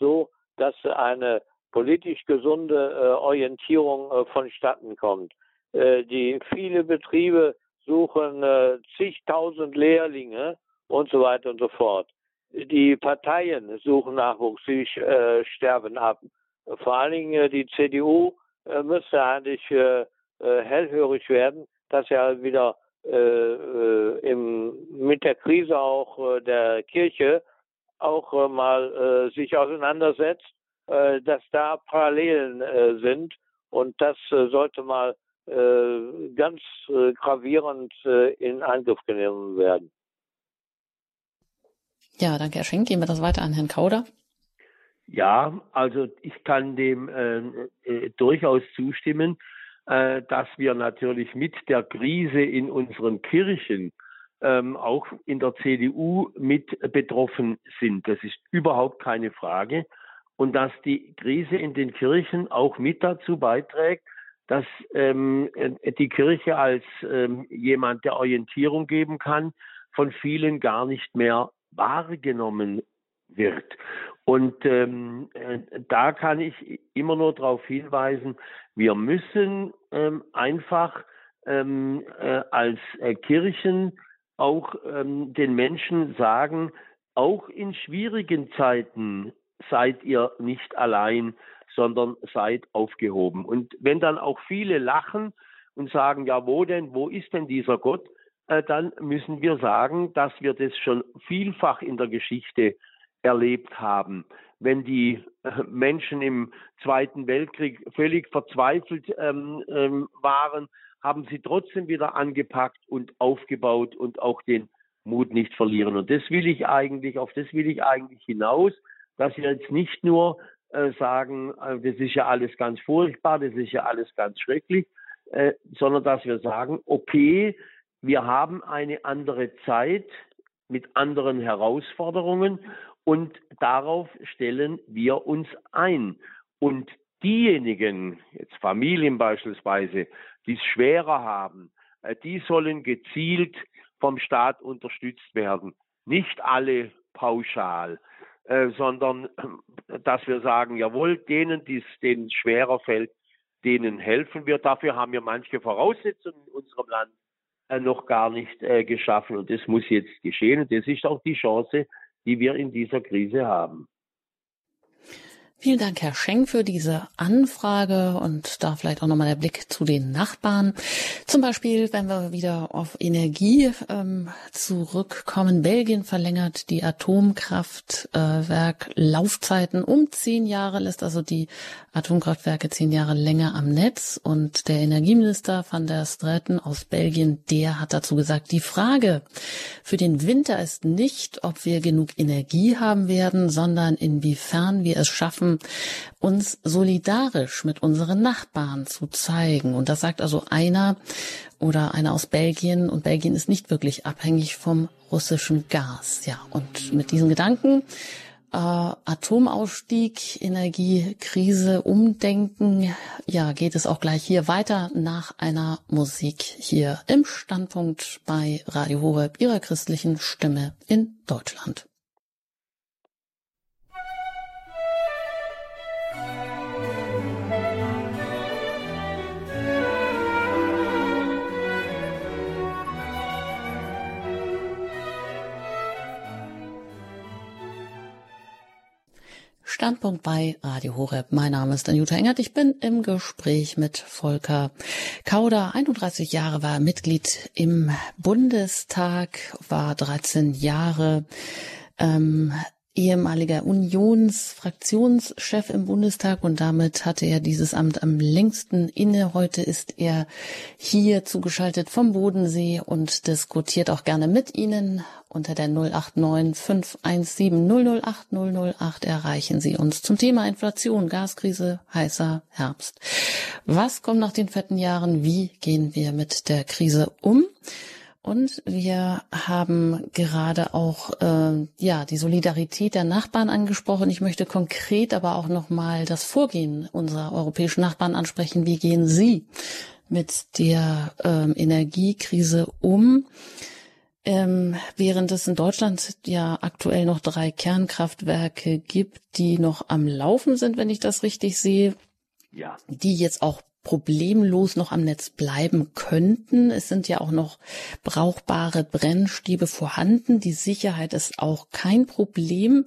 so dass eine politisch gesunde Orientierung vonstatten kommt. Äh, die viele Betriebe suchen äh, zigtausend Lehrlinge und so weiter und so fort. Die Parteien suchen Nachwuchs, sie äh, sterben ab. Vor allen Dingen äh, die CDU äh, müsste eigentlich äh, äh, hellhörig werden, dass er wieder äh, im, mit der Krise auch der Kirche auch mal sich auseinandersetzt, dass da Parallelen sind und das sollte mal äh, ganz äh, gravierend äh, in Angriff genommen werden. Ja, danke, Herr Schenk. Gehen wir das weiter an Herrn Kauder. Ja, also ich kann dem äh, äh, durchaus zustimmen, äh, dass wir natürlich mit der Krise in unseren Kirchen ähm, auch in der CDU mit betroffen sind. Das ist überhaupt keine Frage. Und dass die Krise in den Kirchen auch mit dazu beiträgt, dass ähm, äh, die Kirche als ähm, jemand, der Orientierung geben kann, von vielen gar nicht mehr wahrgenommen wird. Und ähm, äh, da kann ich immer nur darauf hinweisen, wir müssen ähm, einfach ähm, äh, als äh, Kirchen auch ähm, den Menschen sagen, auch in schwierigen Zeiten seid ihr nicht allein, sondern seid aufgehoben. Und wenn dann auch viele lachen und sagen, ja, wo denn, wo ist denn dieser Gott? Äh, dann müssen wir sagen, dass wir das schon vielfach in der Geschichte erlebt haben. Wenn die äh, Menschen im Zweiten Weltkrieg völlig verzweifelt ähm, ähm, waren, haben sie trotzdem wieder angepackt und aufgebaut und auch den Mut nicht verlieren. Und das will ich eigentlich, auf das will ich eigentlich hinaus, dass wir jetzt nicht nur sagen, äh, das ist ja alles ganz furchtbar, das ist ja alles ganz schrecklich, äh, sondern dass wir sagen, okay, wir haben eine andere Zeit mit anderen Herausforderungen und darauf stellen wir uns ein. Und diejenigen, jetzt Familien beispielsweise, die es schwerer haben, äh, die sollen gezielt vom Staat unterstützt werden. Nicht alle pauschal. Äh, sondern dass wir sagen, jawohl, denen, die es denen schwerer fällt, denen helfen wir. Dafür haben wir manche Voraussetzungen in unserem Land äh, noch gar nicht äh, geschaffen und das muss jetzt geschehen und das ist auch die Chance, die wir in dieser Krise haben. Vielen Dank, Herr Schenk, für diese Anfrage und da vielleicht auch nochmal der Blick zu den Nachbarn. Zum Beispiel, wenn wir wieder auf Energie ähm, zurückkommen. Belgien verlängert die Atomkraftwerk-Laufzeiten um zehn Jahre, lässt also die Atomkraftwerke zehn Jahre länger am Netz. Und der Energieminister van der Straten aus Belgien, der hat dazu gesagt, die Frage für den Winter ist nicht, ob wir genug Energie haben werden, sondern inwiefern wir es schaffen, uns solidarisch mit unseren Nachbarn zu zeigen. Und das sagt also einer oder einer aus Belgien. Und Belgien ist nicht wirklich abhängig vom russischen Gas. Ja, und mit diesen Gedanken äh, Atomausstieg, Energiekrise, Umdenken. Ja, geht es auch gleich hier weiter nach einer Musik hier im Standpunkt bei Radio Horeb, Ihrer christlichen Stimme in Deutschland. Standpunkt bei Radio Horeb. Mein Name ist Anjuta Engert. Ich bin im Gespräch mit Volker Kauder. 31 Jahre war Mitglied im Bundestag, war 13 Jahre ähm, ehemaliger Unionsfraktionschef im Bundestag und damit hatte er dieses Amt am längsten inne. Heute ist er hier zugeschaltet vom Bodensee und diskutiert auch gerne mit Ihnen. Unter der 089 517 008 008 erreichen Sie uns zum Thema Inflation, Gaskrise, heißer Herbst. Was kommt nach den fetten Jahren? Wie gehen wir mit der Krise um? Und wir haben gerade auch äh, ja die Solidarität der Nachbarn angesprochen. Ich möchte konkret aber auch noch mal das Vorgehen unserer europäischen Nachbarn ansprechen. Wie gehen Sie mit der ähm, Energiekrise um? Ähm, während es in Deutschland ja aktuell noch drei Kernkraftwerke gibt, die noch am Laufen sind, wenn ich das richtig sehe, ja. die jetzt auch problemlos noch am Netz bleiben könnten. Es sind ja auch noch brauchbare Brennstäbe vorhanden. Die Sicherheit ist auch kein Problem.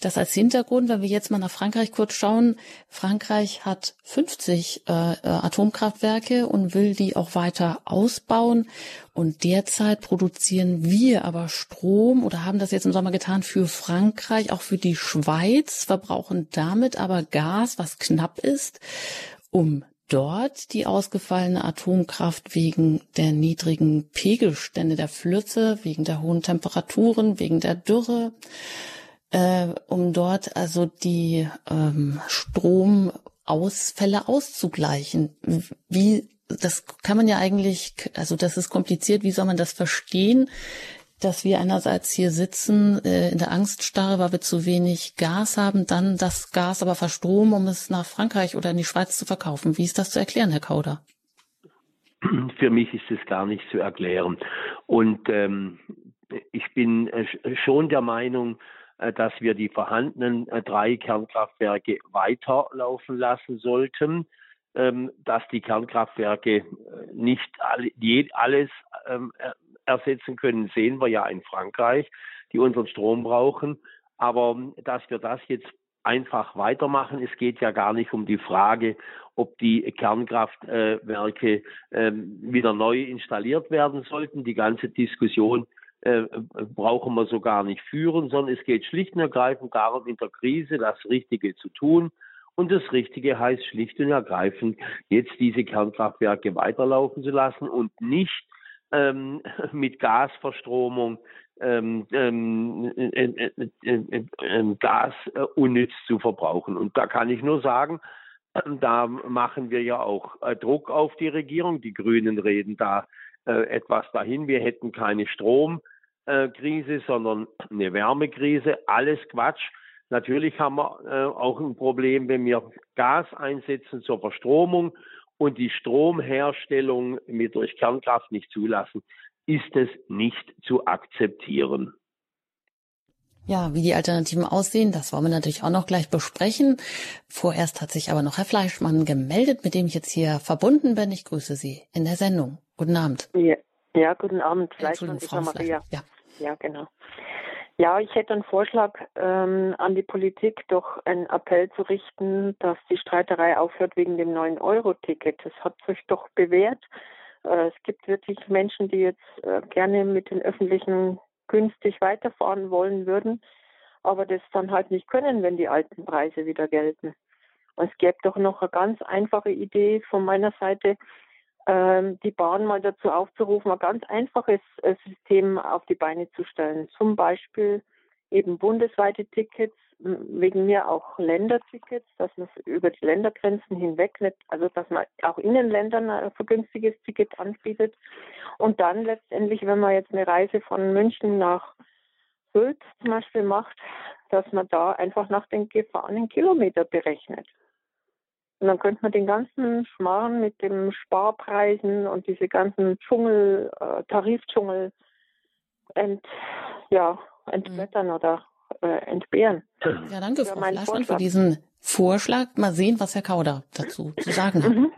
Das als Hintergrund, wenn wir jetzt mal nach Frankreich kurz schauen. Frankreich hat 50 äh, äh, Atomkraftwerke und will die auch weiter ausbauen. Und derzeit produzieren wir aber Strom oder haben das jetzt im Sommer getan für Frankreich, auch für die Schweiz, verbrauchen damit aber Gas, was knapp ist, um dort die ausgefallene Atomkraft wegen der niedrigen Pegelstände der Flüsse, wegen der hohen Temperaturen, wegen der Dürre, äh, um dort also die ähm, Stromausfälle auszugleichen. Wie das kann man ja eigentlich, also das ist kompliziert. Wie soll man das verstehen? Dass wir einerseits hier sitzen äh, in der Angststarre, weil wir zu wenig Gas haben, dann das Gas aber verstromen, um es nach Frankreich oder in die Schweiz zu verkaufen. Wie ist das zu erklären, Herr Kauder? Für mich ist es gar nicht zu erklären. Und ähm, ich bin äh, schon der Meinung, äh, dass wir die vorhandenen äh, drei Kernkraftwerke weiterlaufen lassen sollten, ähm, dass die Kernkraftwerke äh, nicht alles ähm, ersetzen können, sehen wir ja in Frankreich, die unseren Strom brauchen. Aber dass wir das jetzt einfach weitermachen. Es geht ja gar nicht um die Frage, ob die Kernkraftwerke äh, wieder neu installiert werden sollten. Die ganze Diskussion äh, brauchen wir so gar nicht führen, sondern es geht schlicht und ergreifend darum, in der Krise das Richtige zu tun. Und das Richtige heißt schlicht und ergreifend, jetzt diese Kernkraftwerke weiterlaufen zu lassen und nicht ähm, mit Gasverstromung ähm, ähm, äh, äh, äh, Gas unnütz zu verbrauchen. Und da kann ich nur sagen, da machen wir ja auch Druck auf die Regierung. Die Grünen reden da etwas dahin. Wir hätten keine Stromkrise, sondern eine Wärmekrise. Alles Quatsch. Natürlich haben wir auch ein Problem, wenn wir Gas einsetzen zur Verstromung und die Stromherstellung mit durch Kernkraft nicht zulassen, ist es nicht zu akzeptieren. Ja, wie die Alternativen aussehen, das wollen wir natürlich auch noch gleich besprechen. Vorerst hat sich aber noch Herr Fleischmann gemeldet, mit dem ich jetzt hier verbunden bin. Ich grüße Sie in der Sendung. Guten Abend. Ja, ja guten Abend. Fleischmann, Frau Maria. Ja. ja, genau. Ja, ich hätte einen Vorschlag ähm, an die Politik, doch einen Appell zu richten, dass die Streiterei aufhört wegen dem 9-Euro-Ticket. Das hat sich doch bewährt. Äh, es gibt wirklich Menschen, die jetzt äh, gerne mit den Öffentlichen günstig weiterfahren wollen würden, aber das dann halt nicht können, wenn die alten Preise wieder gelten. Es gäbe doch noch eine ganz einfache Idee von meiner Seite, die Bahn mal dazu aufzurufen, ein ganz einfaches äh, System auf die Beine zu stellen. Zum Beispiel eben bundesweite Tickets, wegen mir auch Ländertickets, dass man über die Ländergrenzen hinweg nicht, also dass man auch in den Ländern ein vergünstiges Ticket anbietet. Und dann letztendlich, wenn man jetzt eine Reise von München nach Sylt zum Beispiel macht, dass man da einfach nach den gefahrenen Kilometer berechnet. Und dann könnte man den ganzen Schmarrn mit dem Sparpreisen und diese ganzen Dschungel, äh, Tarifdschungel ent, ja, entblättern mhm. oder äh, entbehren. Ja, danke, Frau Fleischmann, für diesen Vorschlag. Mal sehen, was Herr Kauder dazu zu sagen hat. Mhm.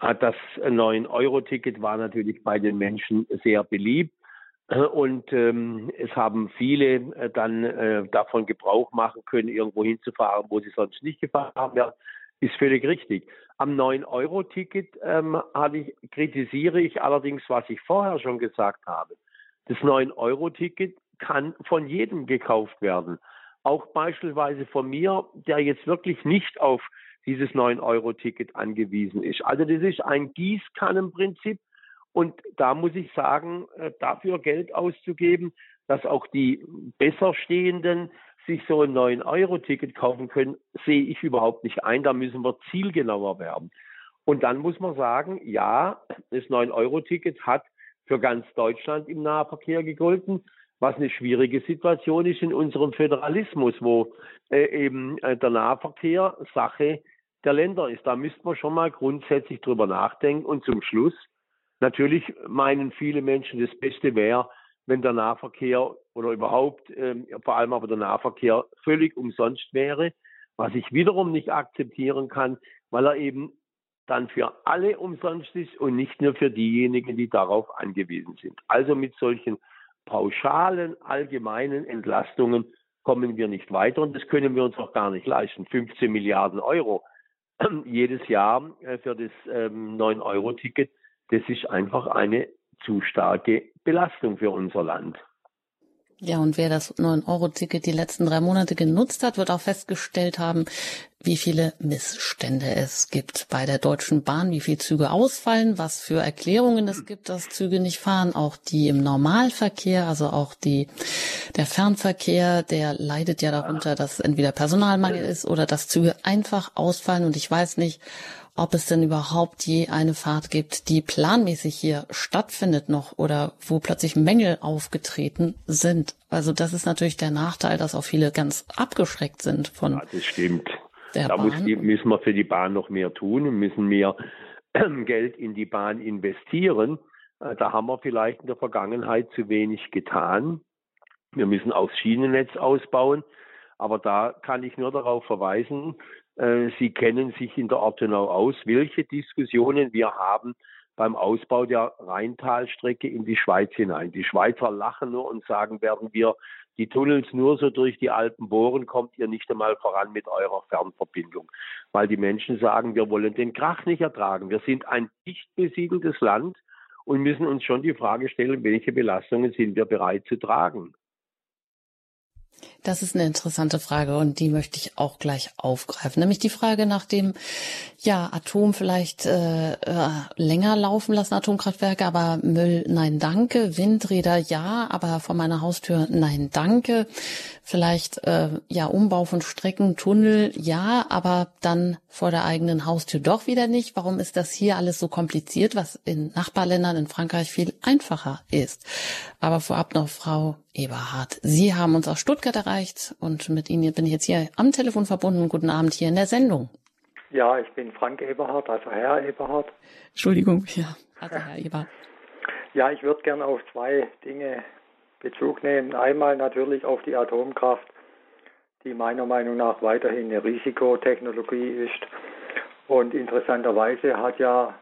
Ah, das 9-Euro-Ticket war natürlich bei den Menschen sehr beliebt. Und ähm, es haben viele äh, dann äh, davon Gebrauch machen können, irgendwo hinzufahren, wo sie sonst nicht gefahren wären. Ist völlig richtig. Am 9-Euro-Ticket ähm, ich, kritisiere ich allerdings, was ich vorher schon gesagt habe. Das 9-Euro-Ticket kann von jedem gekauft werden. Auch beispielsweise von mir, der jetzt wirklich nicht auf dieses 9-Euro-Ticket angewiesen ist. Also das ist ein Gießkannenprinzip. Und da muss ich sagen, äh, dafür Geld auszugeben, dass auch die Besserstehenden sich so ein 9-Euro-Ticket kaufen können, sehe ich überhaupt nicht ein. Da müssen wir zielgenauer werden. Und dann muss man sagen, ja, das 9-Euro-Ticket hat für ganz Deutschland im Nahverkehr gegolten was eine schwierige Situation ist in unserem Föderalismus, wo äh, eben äh, der Nahverkehr Sache der Länder ist. Da müsste man schon mal grundsätzlich drüber nachdenken. Und zum Schluss, natürlich meinen viele Menschen, das Beste wäre, wenn der Nahverkehr oder überhaupt, äh, vor allem aber der Nahverkehr völlig umsonst wäre, was ich wiederum nicht akzeptieren kann, weil er eben dann für alle umsonst ist und nicht nur für diejenigen, die darauf angewiesen sind. Also mit solchen pauschalen, allgemeinen Entlastungen kommen wir nicht weiter und das können wir uns auch gar nicht leisten. 15 Milliarden Euro jedes Jahr äh, für das 9-Euro-Ticket, ähm, das ist einfach eine zu starke Belastung für unser Land. Ja, und wer das 9-Euro-Ticket die letzten drei Monate genutzt hat, wird auch festgestellt haben, wie viele Missstände es gibt bei der Deutschen Bahn, wie viele Züge ausfallen, was für Erklärungen es gibt, dass Züge nicht fahren, auch die im Normalverkehr, also auch die, der Fernverkehr, der leidet ja darunter, dass entweder Personalmangel ist oder dass Züge einfach ausfallen und ich weiß nicht, ob es denn überhaupt je eine Fahrt gibt, die planmäßig hier stattfindet noch oder wo plötzlich Mängel aufgetreten sind. Also das ist natürlich der Nachteil, dass auch viele ganz abgeschreckt sind von. Ja, das stimmt. da Bahn. Muss die, müssen wir für die Bahn noch mehr tun und müssen mehr Geld in die Bahn investieren. Äh, da haben wir vielleicht in der Vergangenheit zu wenig getan. Wir müssen auch das Schienennetz ausbauen. Aber da kann ich nur darauf verweisen, Sie kennen sich in der Ortenau aus, welche Diskussionen wir haben beim Ausbau der Rheintalstrecke in die Schweiz hinein. Die Schweizer lachen nur und sagen, werden wir die Tunnels nur so durch die Alpen bohren, kommt ihr nicht einmal voran mit eurer Fernverbindung. Weil die Menschen sagen, wir wollen den Krach nicht ertragen. Wir sind ein dicht besiedeltes Land und müssen uns schon die Frage stellen, welche Belastungen sind wir bereit zu tragen. Das ist eine interessante Frage und die möchte ich auch gleich aufgreifen. Nämlich die Frage nach dem, ja, Atom vielleicht äh, äh, länger laufen lassen, Atomkraftwerke, aber Müll, nein, danke. Windräder, ja, aber vor meiner Haustür, nein, danke. Vielleicht, äh, ja, Umbau von Strecken, Tunnel, ja, aber dann vor der eigenen Haustür doch wieder nicht. Warum ist das hier alles so kompliziert, was in Nachbarländern in Frankreich viel einfacher ist? Aber vorab noch Frau Eberhard. Sie haben uns aus Stuttgart erreicht und mit Ihnen bin ich jetzt hier am Telefon verbunden. Guten Abend hier in der Sendung. Ja, ich bin Frank Eberhard, also Herr Eberhard. Entschuldigung, ja, also Herr Eberhard. Ja, ich würde gerne auf zwei Dinge Bezug nehmen. Einmal natürlich auf die Atomkraft, die meiner Meinung nach weiterhin eine Risikotechnologie ist. Und interessanterweise hat ja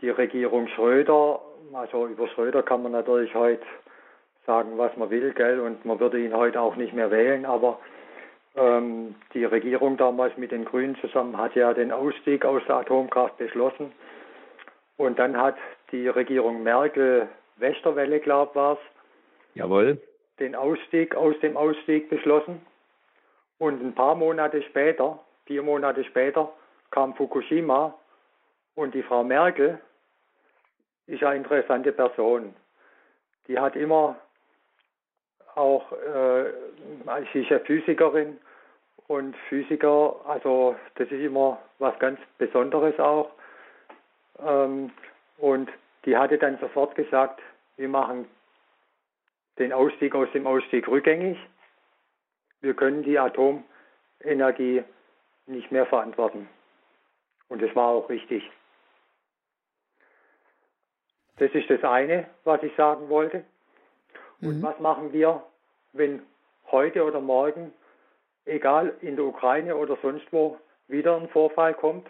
die Regierung Schröder, also über Schröder kann man natürlich heute sagen, was man will, gell, und man würde ihn heute auch nicht mehr wählen, aber ähm, die Regierung damals mit den Grünen zusammen hat ja den Ausstieg aus der Atomkraft beschlossen. Und dann hat die Regierung Merkel Westerwelle, glaube war es, Jawohl. den Ausstieg aus dem Ausstieg beschlossen. Und ein paar Monate später, vier Monate später, kam Fukushima und die Frau Merkel ist eine interessante Person. Die hat immer auch, äh, sie ist ja Physikerin und Physiker, also das ist immer was ganz Besonderes auch. Ähm, und die hatte dann sofort gesagt, wir machen den Ausstieg aus dem Ausstieg rückgängig. wir können die Atomenergie nicht mehr verantworten. Und das war auch richtig. Das ist das eine, was ich sagen wollte. Und mhm. was machen wir, wenn heute oder morgen, egal in der Ukraine oder sonst wo, wieder ein Vorfall kommt,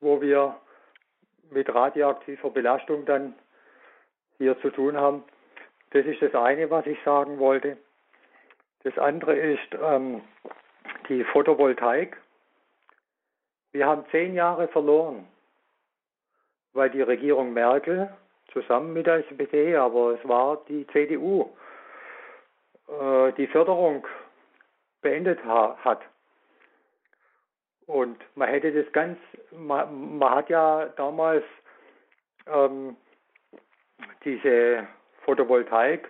wo wir mit radioaktiver Belastung dann hier zu tun haben. Das ist das eine, was ich sagen wollte. Das andere ist ähm, die Photovoltaik. Wir haben zehn Jahre verloren, weil die Regierung Merkel zusammen mit der SPD, aber es war die CDU, äh, die Förderung beendet ha hat. Und man hätte das ganz, man, man hat ja damals ähm, diese Photovoltaik,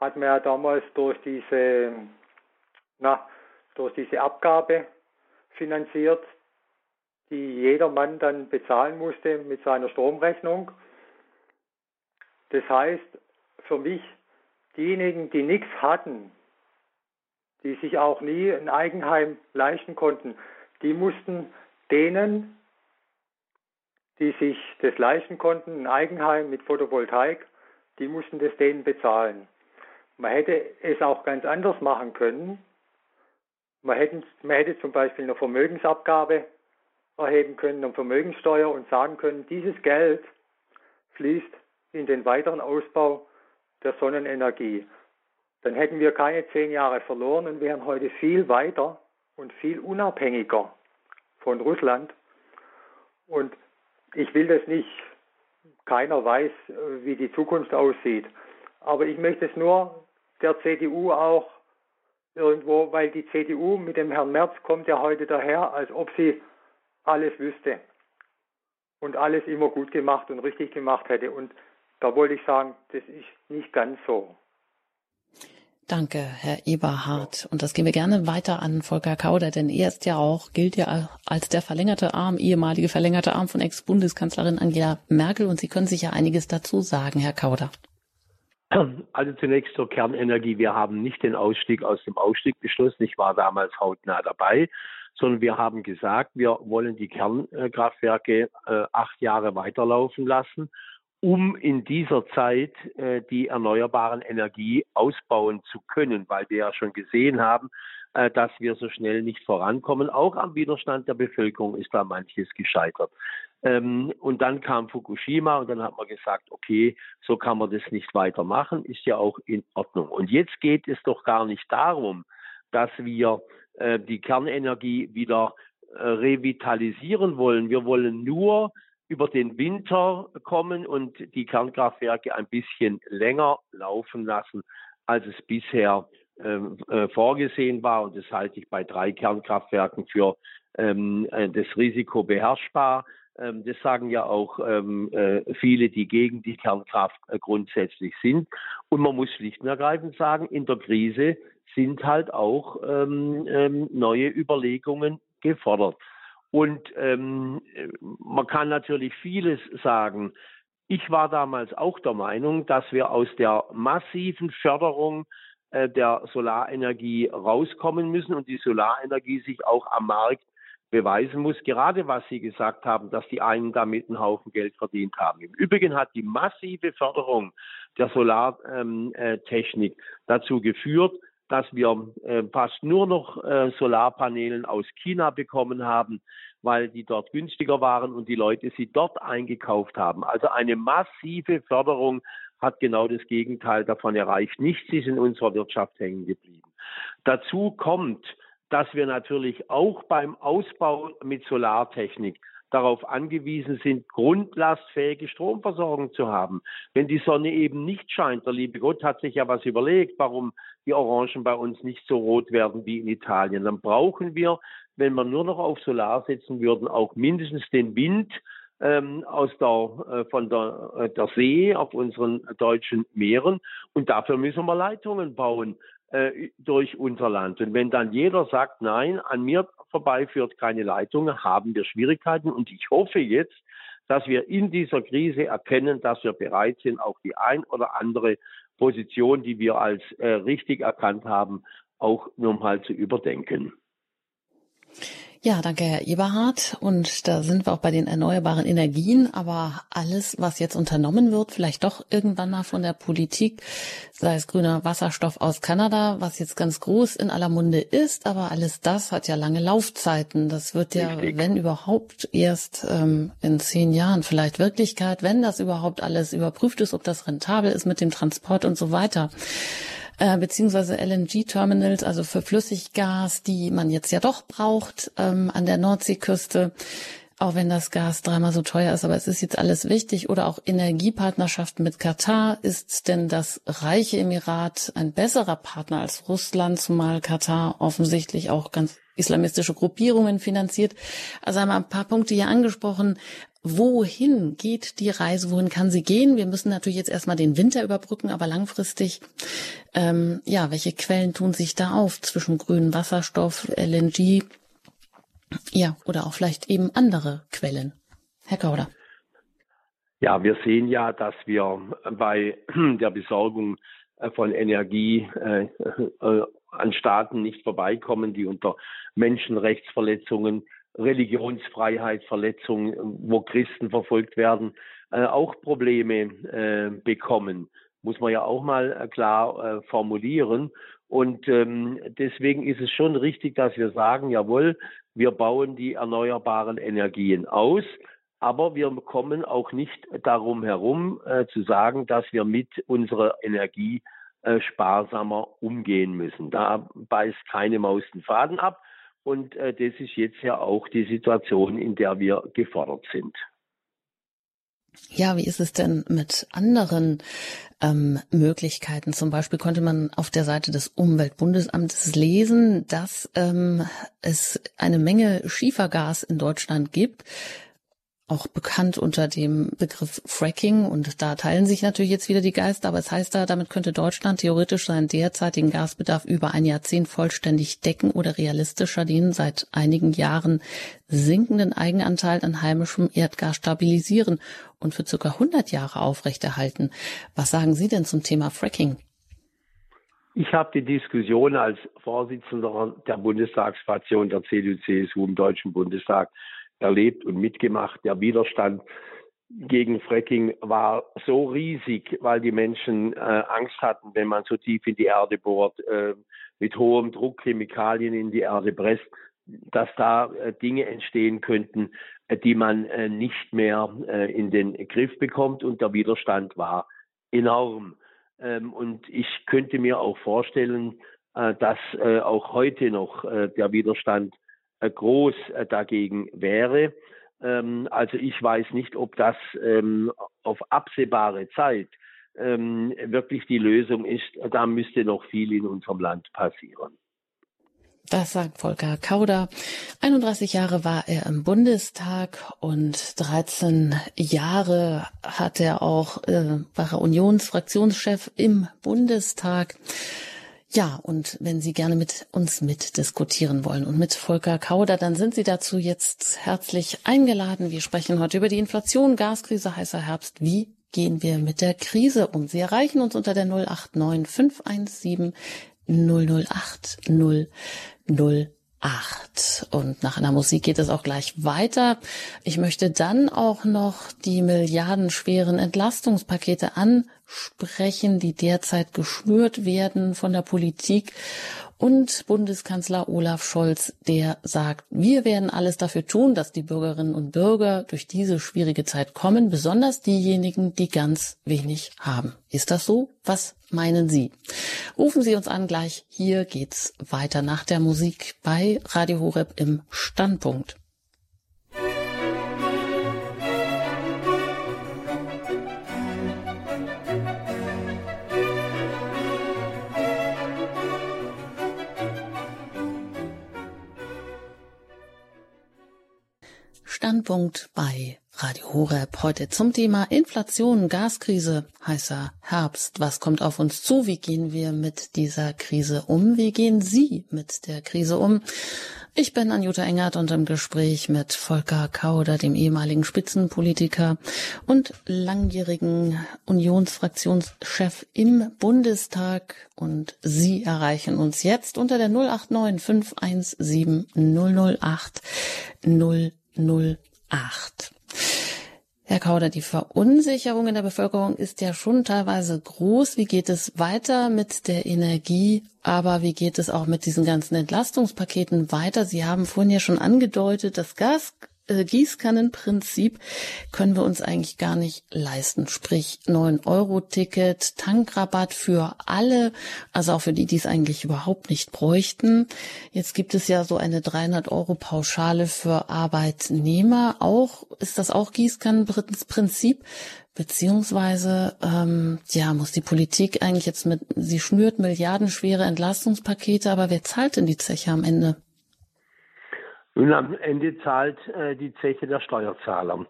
hat man ja damals durch diese, na, durch diese Abgabe finanziert, die jeder Mann dann bezahlen musste mit seiner Stromrechnung. Das heißt, für mich, diejenigen, die nichts hatten, die sich auch nie ein Eigenheim leisten konnten, die mussten denen, die sich das leisten konnten, ein Eigenheim mit Photovoltaik, die mussten das denen bezahlen. Man hätte es auch ganz anders machen können. Man hätte, man hätte zum Beispiel eine Vermögensabgabe erheben können, eine Vermögenssteuer und sagen können, dieses Geld fließt in den weiteren Ausbau der Sonnenenergie. Dann hätten wir keine zehn Jahre verloren und wären heute viel weiter und viel unabhängiger von Russland. Und ich will das nicht, keiner weiß, wie die Zukunft aussieht. Aber ich möchte es nur der CDU auch irgendwo, weil die CDU mit dem Herrn Merz kommt ja heute daher, als ob sie alles wüsste und alles immer gut gemacht und richtig gemacht hätte. Und da wollte ich sagen, das ist nicht ganz so. Danke, Herr Eberhard. Und das gehen wir gerne weiter an Volker Kauder, denn er ist ja auch, gilt ja als der verlängerte Arm, ehemalige verlängerte Arm von Ex-Bundeskanzlerin Angela Merkel. Und Sie können sich ja einiges dazu sagen, Herr Kauder. Also zunächst zur Kernenergie. Wir haben nicht den Ausstieg aus dem Ausstieg beschlossen. Ich war damals hautnah dabei, sondern wir haben gesagt, wir wollen die Kernkraftwerke äh, acht Jahre weiterlaufen lassen um in dieser Zeit äh, die erneuerbaren Energie ausbauen zu können, weil wir ja schon gesehen haben, äh, dass wir so schnell nicht vorankommen. Auch am Widerstand der Bevölkerung ist da manches gescheitert. Ähm, und dann kam Fukushima und dann hat man gesagt, okay, so kann man das nicht weitermachen, ist ja auch in Ordnung. Und jetzt geht es doch gar nicht darum, dass wir äh, die Kernenergie wieder äh, revitalisieren wollen. Wir wollen nur über den Winter kommen und die Kernkraftwerke ein bisschen länger laufen lassen, als es bisher ähm, äh, vorgesehen war. Und das halte ich bei drei Kernkraftwerken für ähm, äh, das Risiko beherrschbar. Ähm, das sagen ja auch äh, viele, die gegen die Kernkraft grundsätzlich sind. Und man muss schlicht und ergreifend sagen, in der Krise sind halt auch neue Überlegungen gefordert. Und ähm, man kann natürlich vieles sagen. Ich war damals auch der Meinung, dass wir aus der massiven Förderung äh, der Solarenergie rauskommen müssen und die Solarenergie sich auch am Markt beweisen muss, gerade was Sie gesagt haben, dass die einen damit einen Haufen Geld verdient haben. Im Übrigen hat die massive Förderung der Solartechnik äh, dazu geführt, dass wir äh, fast nur noch äh, Solarpanelen aus China bekommen haben, weil die dort günstiger waren und die Leute sie dort eingekauft haben. Also eine massive Förderung hat genau das Gegenteil davon erreicht. Nichts ist in unserer Wirtschaft hängen geblieben. Dazu kommt, dass wir natürlich auch beim Ausbau mit Solartechnik darauf angewiesen sind, grundlastfähige Stromversorgung zu haben. Wenn die Sonne eben nicht scheint, der liebe Gott hat sich ja was überlegt, warum die Orangen bei uns nicht so rot werden wie in Italien, dann brauchen wir, wenn wir nur noch auf Solar setzen würden, auch mindestens den Wind ähm, aus der, äh, von der, äh, der See auf unseren deutschen Meeren. Und dafür müssen wir Leitungen bauen äh, durch unser Land. Und wenn dann jeder sagt, nein, an mir vorbei führt keine Leitung, haben wir Schwierigkeiten. Und ich hoffe jetzt, dass wir in dieser Krise erkennen, dass wir bereit sind, auch die ein oder andere Position, die wir als äh, richtig erkannt haben, auch nochmal zu überdenken. Ja, danke, Herr Eberhard. Und da sind wir auch bei den erneuerbaren Energien. Aber alles, was jetzt unternommen wird, vielleicht doch irgendwann mal von der Politik, sei es grüner Wasserstoff aus Kanada, was jetzt ganz groß in aller Munde ist, aber alles das hat ja lange Laufzeiten. Das wird ja, Richtig. wenn überhaupt, erst ähm, in zehn Jahren vielleicht Wirklichkeit, wenn das überhaupt alles überprüft ist, ob das rentabel ist mit dem Transport und so weiter äh, beziehungsweise LNG-Terminals, also für Flüssiggas, die man jetzt ja doch braucht ähm, an der Nordseeküste auch wenn das Gas dreimal so teuer ist, aber es ist jetzt alles wichtig. Oder auch Energiepartnerschaften mit Katar. Ist denn das reiche Emirat ein besserer Partner als Russland, zumal Katar offensichtlich auch ganz islamistische Gruppierungen finanziert? Also haben wir ein paar Punkte hier angesprochen. Wohin geht die Reise? Wohin kann sie gehen? Wir müssen natürlich jetzt erstmal den Winter überbrücken, aber langfristig, ähm, ja, welche Quellen tun sich da auf zwischen grünem Wasserstoff, LNG, ja, oder auch vielleicht eben andere Quellen. Herr Kauder. Ja, wir sehen ja, dass wir bei der Besorgung äh, von Energie äh, äh, an Staaten nicht vorbeikommen, die unter Menschenrechtsverletzungen, Religionsfreiheitsverletzungen, wo Christen verfolgt werden, äh, auch Probleme äh, bekommen. Muss man ja auch mal äh, klar formulieren. Und ähm, deswegen ist es schon richtig, dass wir sagen, jawohl, wir bauen die erneuerbaren Energien aus, aber wir kommen auch nicht darum herum äh, zu sagen, dass wir mit unserer Energie äh, sparsamer umgehen müssen. Da beißt keine Maus den Faden ab. Und äh, das ist jetzt ja auch die Situation, in der wir gefordert sind. Ja, wie ist es denn mit anderen ähm, Möglichkeiten? Zum Beispiel konnte man auf der Seite des Umweltbundesamtes lesen, dass ähm, es eine Menge Schiefergas in Deutschland gibt, auch bekannt unter dem Begriff Fracking. Und da teilen sich natürlich jetzt wieder die Geister, aber es heißt da, damit könnte Deutschland theoretisch seinen derzeitigen Gasbedarf über ein Jahrzehnt vollständig decken oder realistischer den seit einigen Jahren sinkenden Eigenanteil an heimischem Erdgas stabilisieren und für circa 100 Jahre aufrechterhalten. Was sagen Sie denn zum Thema Fracking? Ich habe die Diskussion als Vorsitzender der Bundestagsfraktion der CDU-CSU im Deutschen Bundestag erlebt und mitgemacht. Der Widerstand gegen Fracking war so riesig, weil die Menschen äh, Angst hatten, wenn man so tief in die Erde bohrt, äh, mit hohem Druck Chemikalien in die Erde presst, dass da äh, Dinge entstehen könnten, äh, die man äh, nicht mehr äh, in den Griff bekommt. Und der Widerstand war enorm. Ähm, und ich könnte mir auch vorstellen, dass auch heute noch der Widerstand groß äh, dagegen wäre. Ähm, also ich weiß nicht, ob das ähm, auf absehbare Zeit ähm, wirklich die Lösung ist. Da müsste noch viel in unserem Land passieren. Das sagt Volker Kauder. 31 Jahre war er im Bundestag und 13 Jahre hat er auch, äh, war er Unionsfraktionschef im Bundestag. Ja, und wenn Sie gerne mit uns mitdiskutieren wollen und mit Volker Kauder, dann sind Sie dazu jetzt herzlich eingeladen. Wir sprechen heute über die Inflation, Gaskrise, heißer Herbst. Wie gehen wir mit der Krise um? Sie erreichen uns unter der 089 517 008 008. Und nach einer Musik geht es auch gleich weiter. Ich möchte dann auch noch die milliardenschweren Entlastungspakete an sprechen, die derzeit geschnürt werden von der Politik. Und Bundeskanzler Olaf Scholz, der sagt, wir werden alles dafür tun, dass die Bürgerinnen und Bürger durch diese schwierige Zeit kommen, besonders diejenigen, die ganz wenig haben. Ist das so? Was meinen Sie? Rufen Sie uns an gleich. Hier geht's weiter nach der Musik bei Radio Horeb im Standpunkt. Standpunkt bei Radio Horeb heute zum Thema Inflation, Gaskrise, heißer Herbst. Was kommt auf uns zu? Wie gehen wir mit dieser Krise um? Wie gehen Sie mit der Krise um? Ich bin Anjuta Engert und im Gespräch mit Volker Kauder, dem ehemaligen Spitzenpolitiker und langjährigen Unionsfraktionschef im Bundestag. Und Sie erreichen uns jetzt unter der 089 517 008 008. Herr Kauder, die Verunsicherung in der Bevölkerung ist ja schon teilweise groß. Wie geht es weiter mit der Energie? Aber wie geht es auch mit diesen ganzen Entlastungspaketen weiter? Sie haben vorhin ja schon angedeutet, das Gas äh, Gießkannenprinzip können wir uns eigentlich gar nicht leisten. Sprich 9-Euro-Ticket, Tankrabatt für alle, also auch für die, die es eigentlich überhaupt nicht bräuchten. Jetzt gibt es ja so eine 300-Euro-Pauschale für Arbeitnehmer. Auch ist das auch Gießkannenprinzip? Beziehungsweise ähm, ja muss die Politik eigentlich jetzt mit, sie schnürt milliardenschwere Entlastungspakete, aber wer zahlt denn die Zeche am Ende? Nun, am Ende zahlt äh, die Zeche der Steuerzahler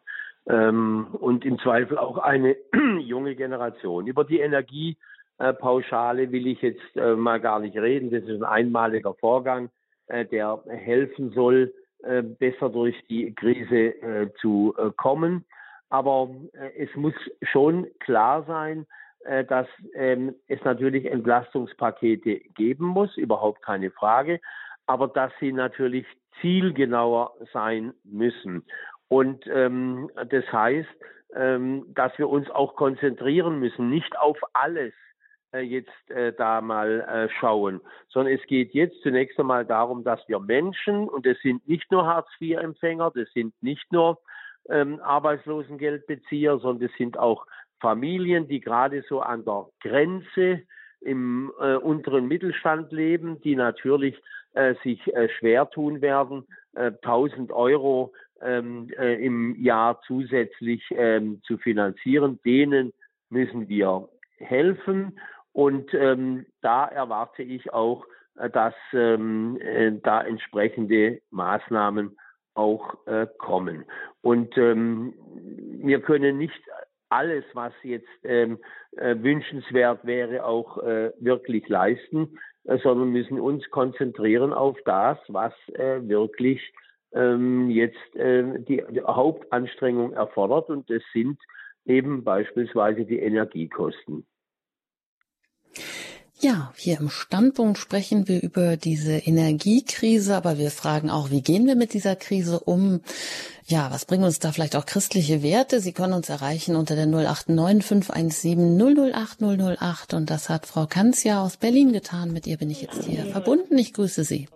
ähm, und im Zweifel auch eine junge Generation. Über die Energiepauschale will ich jetzt äh, mal gar nicht reden. Das ist ein einmaliger Vorgang, äh, der helfen soll, äh, besser durch die Krise äh, zu äh, kommen. Aber es muss schon klar sein, dass ähm, es natürlich Entlastungspakete geben muss, überhaupt keine Frage aber dass sie natürlich zielgenauer sein müssen. Und ähm, das heißt, ähm, dass wir uns auch konzentrieren müssen, nicht auf alles äh, jetzt äh, da mal äh, schauen, sondern es geht jetzt zunächst einmal darum, dass wir Menschen, und das sind nicht nur Hartz-IV-Empfänger, das sind nicht nur ähm, Arbeitslosengeldbezieher, sondern das sind auch Familien, die gerade so an der Grenze im äh, unteren Mittelstand leben, die natürlich sich äh, schwer tun werden, äh, 1000 Euro ähm, äh, im Jahr zusätzlich ähm, zu finanzieren. Denen müssen wir helfen. Und ähm, da erwarte ich auch, äh, dass äh, da entsprechende Maßnahmen auch äh, kommen. Und wir können nicht alles, was jetzt ähm, äh, wünschenswert wäre, auch äh, wirklich leisten, äh, sondern müssen uns konzentrieren auf das, was äh, wirklich ähm, jetzt äh, die Hauptanstrengung erfordert. Und das sind eben beispielsweise die Energiekosten. Ja, hier im Standpunkt sprechen wir über diese Energiekrise, aber wir fragen auch, wie gehen wir mit dieser Krise um? Ja, was bringen uns da vielleicht auch christliche Werte? Sie können uns erreichen unter der 089 517 008 008 und das hat Frau Kanzia aus Berlin getan. Mit ihr bin ich jetzt hier verbunden. Ich grüße Sie.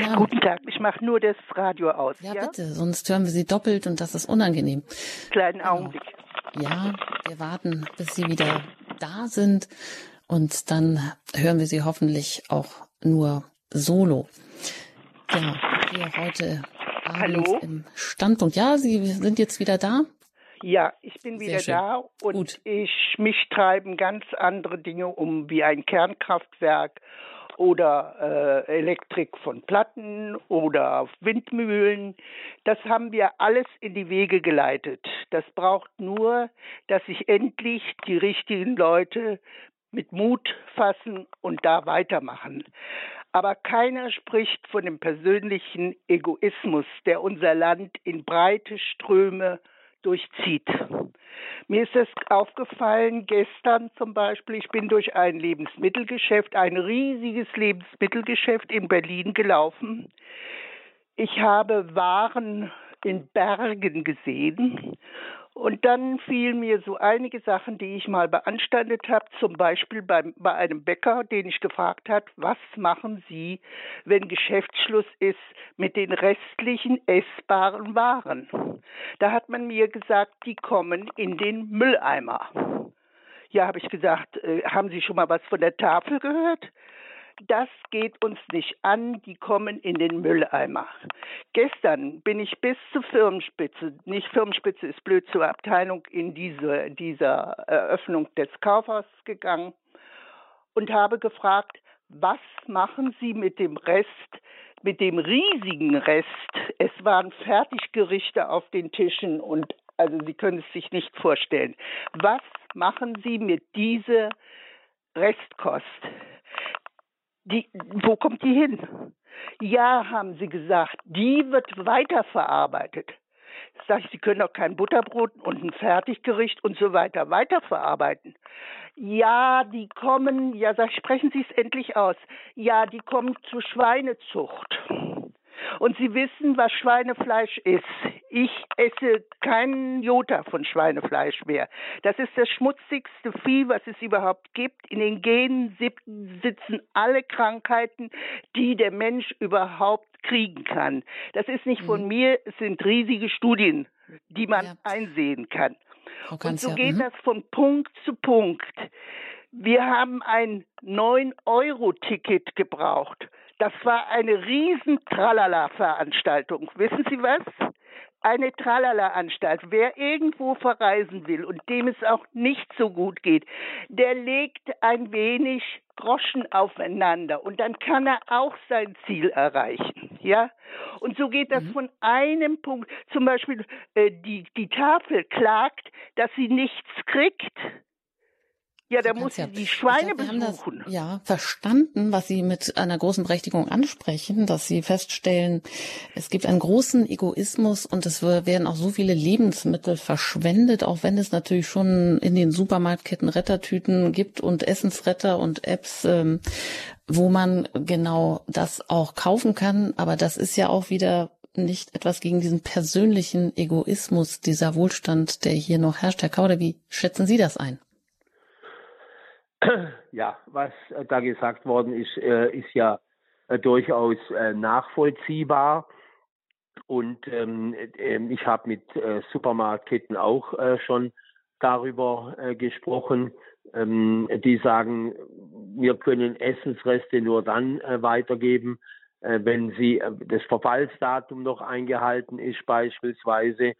Ja. Guten Tag, ich mache nur das Radio aus. Ja, ja, bitte, sonst hören wir Sie doppelt und das ist unangenehm. Kleinen genau. Augenblick. Ja, wir warten, bis Sie wieder da sind. Und dann hören wir sie hoffentlich auch nur solo. Ja, hier heute Abend Hallo? im Standpunkt. Ja, Sie sind jetzt wieder da? Ja, ich bin wieder da und Gut. ich mich treiben ganz andere Dinge um, wie ein Kernkraftwerk oder äh, Elektrik von Platten oder Windmühlen. Das haben wir alles in die Wege geleitet. Das braucht nur, dass sich endlich die richtigen Leute mit Mut fassen und da weitermachen. Aber keiner spricht von dem persönlichen Egoismus, der unser Land in breite Ströme durchzieht. Mir ist es aufgefallen, gestern zum Beispiel, ich bin durch ein Lebensmittelgeschäft, ein riesiges Lebensmittelgeschäft in Berlin gelaufen. Ich habe Waren in Bergen gesehen und dann fielen mir so einige Sachen, die ich mal beanstandet habe, zum Beispiel beim, bei einem Bäcker, den ich gefragt habe, was machen Sie, wenn Geschäftsschluss ist mit den restlichen essbaren Waren? Da hat man mir gesagt, die kommen in den Mülleimer. Ja, habe ich gesagt, äh, haben Sie schon mal was von der Tafel gehört? Das geht uns nicht an, die kommen in den Mülleimer. Gestern bin ich bis zur Firmenspitze, nicht Firmenspitze ist blöd, zur Abteilung in diese, dieser Eröffnung des Kaufhauses gegangen und habe gefragt, was machen Sie mit dem Rest, mit dem riesigen Rest? Es waren Fertiggerichte auf den Tischen und also Sie können es sich nicht vorstellen. Was machen Sie mit dieser Restkost? Die, wo kommt die hin? Ja, haben sie gesagt, die wird weiterverarbeitet. Sag ich, Sie können doch kein Butterbrot und ein Fertiggericht und so weiter weiterverarbeiten. Ja, die kommen, ja, sag sprechen Sie es endlich aus. Ja, die kommen zur Schweinezucht. Und Sie wissen, was Schweinefleisch ist. Ich esse keinen Jota von Schweinefleisch mehr. Das ist das schmutzigste Vieh, was es überhaupt gibt. In den Genen sitzen alle Krankheiten, die der Mensch überhaupt kriegen kann. Das ist nicht von mhm. mir, es sind riesige Studien, die man ja. einsehen kann. Und so geht mhm. das von Punkt zu Punkt. Wir haben ein 9-Euro-Ticket gebraucht. Das war eine riesen Tralala-Veranstaltung. Wissen Sie was? Eine Tralala-Anstalt. Wer irgendwo verreisen will und dem es auch nicht so gut geht, der legt ein wenig Groschen aufeinander und dann kann er auch sein Ziel erreichen. Ja? Und so geht das mhm. von einem Punkt. Zum Beispiel äh, die, die Tafel klagt, dass sie nichts kriegt ja, da muss ja. die Schweine glaub, besuchen. Das, ja, verstanden, was Sie mit einer großen Berechtigung ansprechen, dass Sie feststellen, es gibt einen großen Egoismus und es werden auch so viele Lebensmittel verschwendet, auch wenn es natürlich schon in den Supermarktketten Rettertüten gibt und Essensretter und Apps, ähm, wo man genau das auch kaufen kann. Aber das ist ja auch wieder nicht etwas gegen diesen persönlichen Egoismus, dieser Wohlstand, der hier noch herrscht. Herr Kauder, wie schätzen Sie das ein? Ja, was äh, da gesagt worden ist, äh, ist ja äh, durchaus nachvollziehbar. Und ähm, ähm, ich habe mit Supermarktketten auch schon darüber gesprochen. Ähm, die sagen, wir können Essensreste nur dann weitergeben, wenn sie das Verfallsdatum noch eingehalten ist beispielsweise.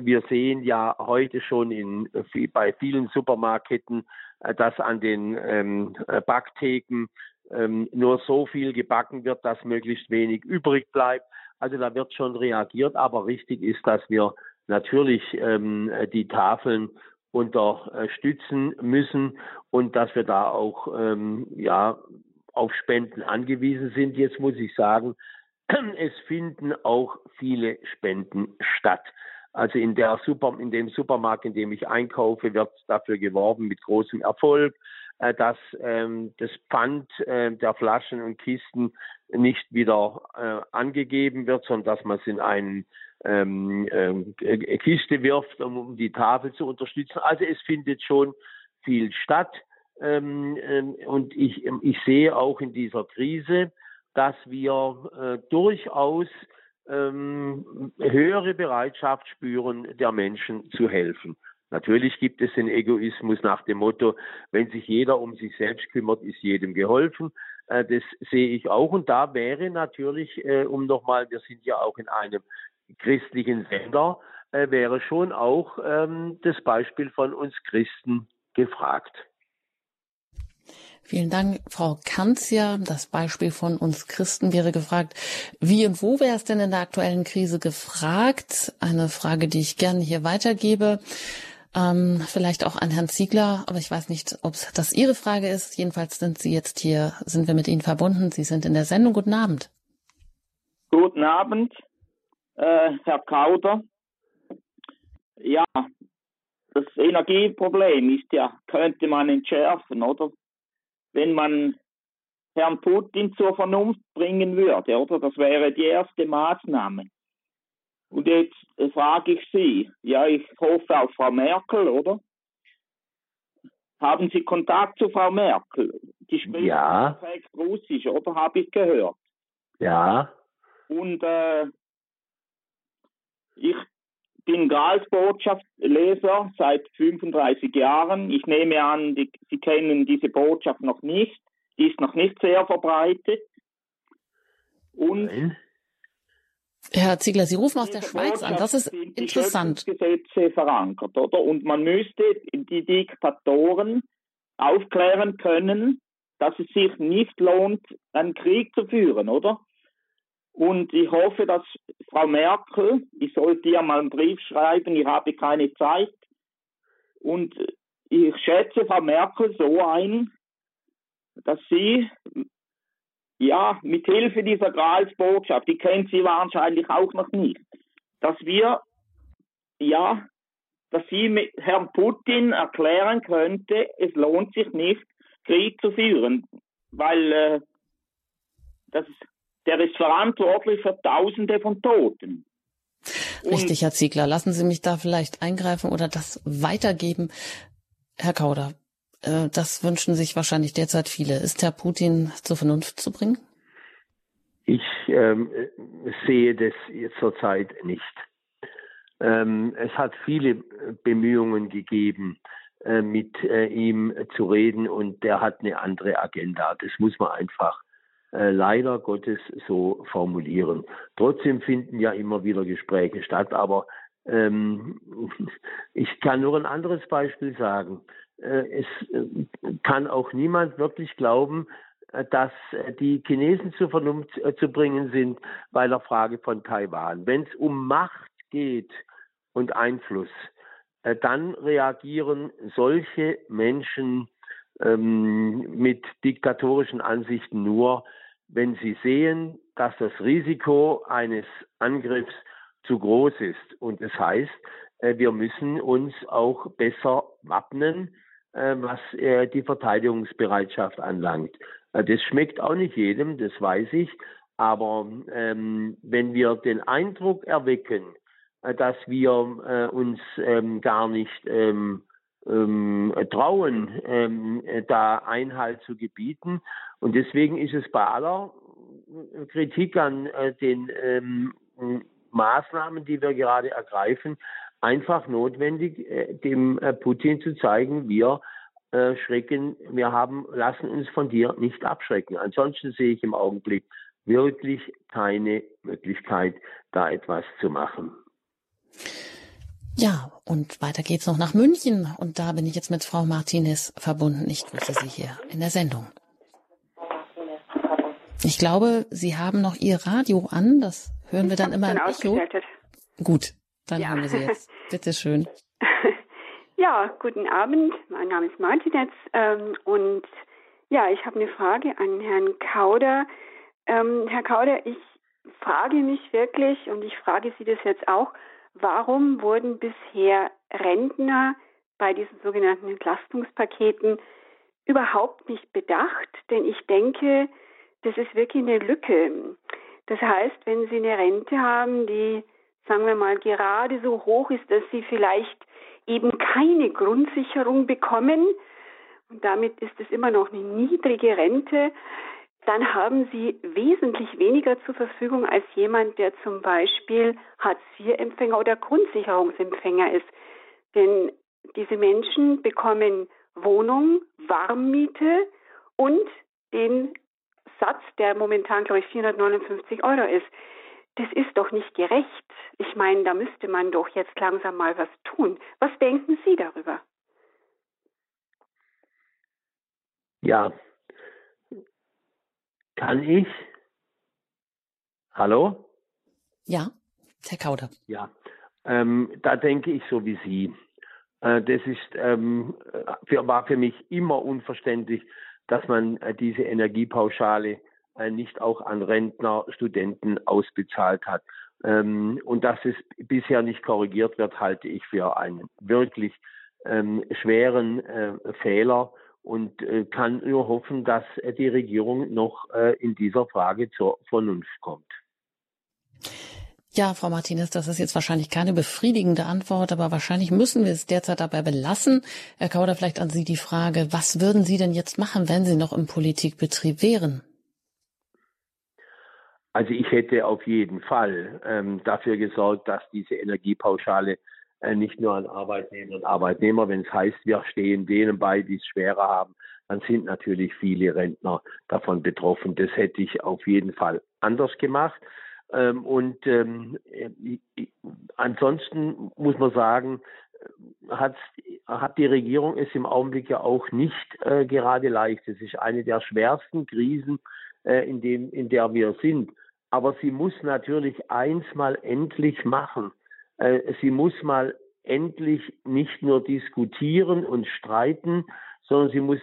Wir sehen ja heute schon in, bei vielen Supermarktketten, äh, dass an den ähm, äh, Backtheken ähm, nur so viel gebacken wird, dass möglichst wenig übrig bleibt. Also da wird schon reagiert, aber wichtig ist, dass wir natürlich ähm, die Tafeln unterstützen müssen und dass wir da auch ja auf Spenden angewiesen sind. Jetzt muss ich sagen, es finden auch viele Spenden statt. Also in der Super, in dem Supermarkt, in dem ich einkaufe, wird dafür geworben mit großem Erfolg, äh, dass ähm, das Pfand äh, der Flaschen und Kisten nicht wieder äh, angegeben wird, sondern dass man es in eine ähm, äh, Kiste wirft, um, um die Tafel zu unterstützen. Also es findet schon viel statt. Ähm, ähm und ich, ich sehe auch in dieser Krise, dass wir äh, durchaus ähm, höhere Bereitschaft spüren, der Menschen zu helfen. Natürlich gibt es den Egoismus nach dem Motto, wenn sich jeder um sich selbst kümmert, ist jedem geholfen. Äh, das sehe ich auch. Und da wäre natürlich, äh, um nochmal, wir sind ja auch in einem christlichen Sender, äh, wäre schon auch ähm, das Beispiel von uns Christen gefragt. Vielen Dank, Frau Kanzia. Das Beispiel von uns Christen wäre gefragt, wie und wo wäre es denn in der aktuellen Krise gefragt? Eine Frage, die ich gerne hier weitergebe. Ähm, vielleicht auch an Herrn Ziegler, aber ich weiß nicht, ob das Ihre Frage ist. Jedenfalls sind Sie jetzt hier, sind wir mit Ihnen verbunden. Sie sind in der Sendung. Guten Abend. Guten Abend, äh, Herr Kauder. Ja, das Energieproblem ist ja, könnte man entschärfen, oder? Wenn man Herrn Putin zur Vernunft bringen würde, oder? Das wäre die erste Maßnahme. Und jetzt frage ich Sie, ja, ich hoffe auf Frau Merkel, oder? Haben Sie Kontakt zu Frau Merkel? Die spricht ja. perfekt Russisch, oder? Habe ich gehört. Ja. Und äh, ich bin Gralsbotschaftsleser seit 35 Jahren. Ich nehme an, die, Sie kennen diese Botschaft noch nicht. Die ist noch nicht sehr verbreitet. Und Nein. Herr Ziegler, Sie rufen aus der Schweiz an. Das ist interessant. Gesetze verankert, oder? Und man müsste die Diktatoren aufklären können, dass es sich nicht lohnt, einen Krieg zu führen, oder? Und ich hoffe, dass Frau Merkel, ich sollte ihr mal einen Brief schreiben, ich habe keine Zeit. Und ich schätze Frau Merkel so ein, dass sie ja, mit Hilfe dieser Gralsbotschaft, die kennt sie wahrscheinlich auch noch nicht, dass wir, ja, dass sie mit Herrn Putin erklären könnte, es lohnt sich nicht, Krieg zu führen, weil äh, das, der ist verantwortlich für Tausende von Toten. Richtig, Herr Ziegler. Lassen Sie mich da vielleicht eingreifen oder das weitergeben. Herr Kauder, äh, das wünschen sich wahrscheinlich derzeit viele. Ist Herr Putin zur Vernunft zu bringen? Ich ähm, sehe das zurzeit nicht. Ähm, es hat viele Bemühungen gegeben, äh, mit äh, ihm zu reden und der hat eine andere Agenda. Das muss man einfach äh, leider Gottes so formulieren. Trotzdem finden ja immer wieder Gespräche statt, aber ähm, ich kann nur ein anderes Beispiel sagen. Äh, es äh, kann auch niemand wirklich glauben, äh, dass die Chinesen zur Vernunft zu bringen sind bei der Frage von Taiwan. Wenn es um Macht geht und Einfluss, dann reagieren solche Menschen ähm, mit diktatorischen Ansichten nur, wenn sie sehen, dass das Risiko eines Angriffs zu groß ist. Und das heißt, äh, wir müssen uns auch besser wappnen, äh, was äh, die Verteidigungsbereitschaft anlangt. Das schmeckt auch nicht jedem, das weiß ich. Aber ähm, wenn wir den Eindruck erwecken, dass wir uns ähm, gar nicht ähm, trauen, ähm, da Einhalt zu gebieten. Und deswegen ist es bei aller Kritik an äh, den ähm, Maßnahmen, die wir gerade ergreifen, einfach notwendig, äh, dem äh, Putin zu zeigen, wir äh, schrecken, wir haben, lassen uns von dir nicht abschrecken. Ansonsten sehe ich im Augenblick wirklich keine Möglichkeit, da etwas zu machen. Ja, und weiter geht's noch nach München. Und da bin ich jetzt mit Frau Martinez verbunden. Ich grüße Sie hier in der Sendung. Ich glaube, Sie haben noch Ihr Radio an. Das hören wir dann immer im Echo. Gut, dann ja. haben wir Sie jetzt. Bitte schön. Ja, guten Abend. Mein Name ist Martinez ähm, und ja, ich habe eine Frage an Herrn Kauder. Ähm, Herr Kauder, ich frage mich wirklich und ich frage Sie das jetzt auch, warum wurden bisher Rentner bei diesen sogenannten Entlastungspaketen überhaupt nicht bedacht? Denn ich denke, das ist wirklich eine Lücke. Das heißt, wenn Sie eine Rente haben, die, sagen wir mal, gerade so hoch ist, dass Sie vielleicht eben keine Grundsicherung bekommen, und damit ist es immer noch eine niedrige Rente, dann haben Sie wesentlich weniger zur Verfügung als jemand, der zum Beispiel Hartz-IV-Empfänger oder Grundsicherungsempfänger ist. Denn diese Menschen bekommen Wohnung, Warmmiete und den Satz, der momentan, glaube ich, 459 Euro ist. Das ist doch nicht gerecht. Ich meine, da müsste man doch jetzt langsam mal was tun. Was denken Sie darüber? Ja, kann ich? Hallo? Ja, Herr Kauder. Ja, ähm, da denke ich so wie Sie. Äh, das ist, ähm, für, war für mich immer unverständlich, dass man äh, diese Energiepauschale äh, nicht auch an Rentner, Studenten ausbezahlt hat. Ähm, und dass es bisher nicht korrigiert wird, halte ich für einen wirklich ähm, schweren äh, Fehler und äh, kann nur hoffen, dass äh, die Regierung noch äh, in dieser Frage zur Vernunft kommt. Ja, Frau Martinez, das ist jetzt wahrscheinlich keine befriedigende Antwort, aber wahrscheinlich müssen wir es derzeit dabei belassen. Herr Kauder, vielleicht an Sie die Frage, was würden Sie denn jetzt machen, wenn Sie noch im Politikbetrieb wären? Also ich hätte auf jeden Fall ähm, dafür gesorgt, dass diese Energiepauschale nicht nur an Arbeitnehmer und Arbeitnehmer, wenn es heißt, wir stehen denen bei, die es schwerer haben, dann sind natürlich viele Rentner davon betroffen. Das hätte ich auf jeden Fall anders gemacht. Ähm, und ähm, ansonsten muss man sagen, hat, hat die Regierung es im Augenblick ja auch nicht äh, gerade leicht. Es ist eine der schwersten Krisen, äh, in, dem, in der wir sind. Aber sie muss natürlich eins mal endlich machen. Äh, sie muss mal endlich nicht nur diskutieren und streiten, sondern sie muss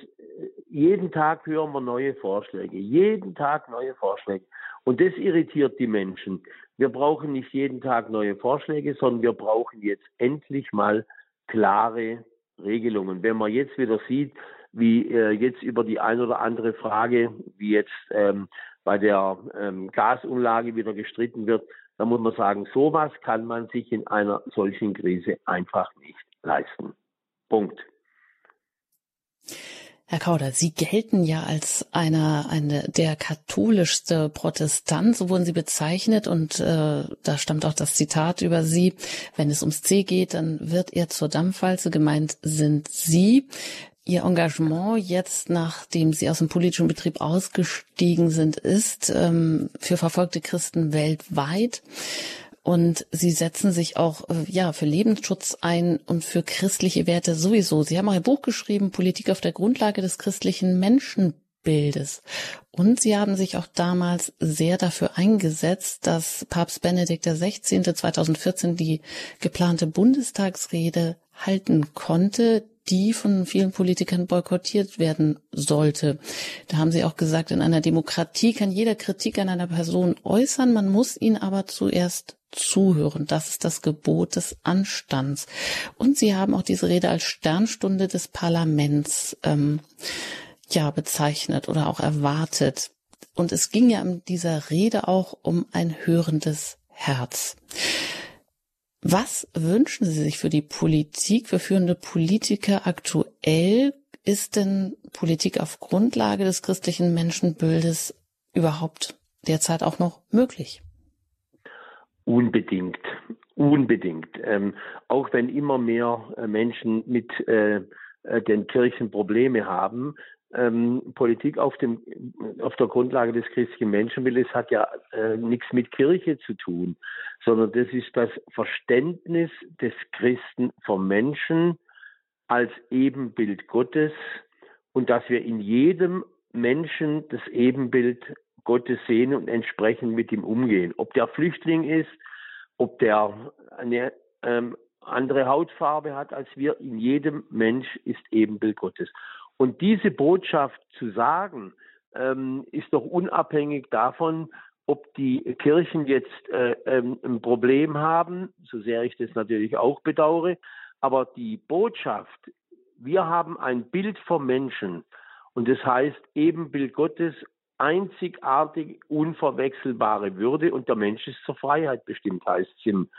jeden Tag hören wir neue Vorschläge, jeden Tag neue Vorschläge. Und das irritiert die Menschen. Wir brauchen nicht jeden Tag neue Vorschläge, sondern wir brauchen jetzt endlich mal klare Regelungen. Wenn man jetzt wieder sieht, wie äh, jetzt über die ein oder andere Frage, wie jetzt ähm, bei der ähm, Gasumlage wieder gestritten wird, dann muss man sagen, sowas kann man sich in einer solchen Krise einfach nicht leisten. Punkt. Herr Kauder, Sie gelten ja als einer eine der katholischste Protestant, so wurden Sie bezeichnet und äh, da stammt auch das Zitat über Sie. Wenn es ums C geht, dann wird er zur Dampfwalze. Gemeint sind Sie. Ihr Engagement jetzt, nachdem Sie aus dem politischen Betrieb ausgestiegen sind, ist ähm, für verfolgte Christen weltweit. Und sie setzen sich auch äh, ja für Lebensschutz ein und für christliche Werte sowieso. Sie haben auch ein Buch geschrieben, Politik auf der Grundlage des christlichen Menschenbildes. Und sie haben sich auch damals sehr dafür eingesetzt, dass Papst Benedikt XVI. 2014 die geplante Bundestagsrede halten konnte, die von vielen Politikern boykottiert werden sollte. Da haben sie auch gesagt, in einer Demokratie kann jeder Kritik an einer Person äußern, man muss ihn aber zuerst zuhören. Das ist das Gebot des Anstands. Und sie haben auch diese Rede als Sternstunde des Parlaments ähm, ja bezeichnet oder auch erwartet. Und es ging ja in dieser Rede auch um ein hörendes Herz. Was wünschen Sie sich für die Politik, für führende Politiker aktuell? Ist denn Politik auf Grundlage des christlichen Menschenbildes überhaupt derzeit auch noch möglich? Unbedingt, unbedingt. Ähm, auch wenn immer mehr äh, Menschen mit äh, äh, den Kirchen Probleme haben, ähm, Politik auf, dem, auf der Grundlage des christlichen Menschenbildes hat ja äh, nichts mit Kirche zu tun, sondern das ist das Verständnis des Christen vom Menschen als Ebenbild Gottes und dass wir in jedem Menschen das Ebenbild Gottes sehen und entsprechend mit ihm umgehen. Ob der Flüchtling ist, ob der eine ähm, andere Hautfarbe hat als wir, in jedem Mensch ist Ebenbild Gottes. Und diese Botschaft zu sagen, ähm, ist doch unabhängig davon, ob die Kirchen jetzt äh, ähm, ein Problem haben, so sehr ich das natürlich auch bedauere, aber die Botschaft, wir haben ein Bild vom Menschen. Und das heißt Ebenbild Gottes einzigartig, unverwechselbare Würde. Und der Mensch ist zur Freiheit bestimmt, heißt es im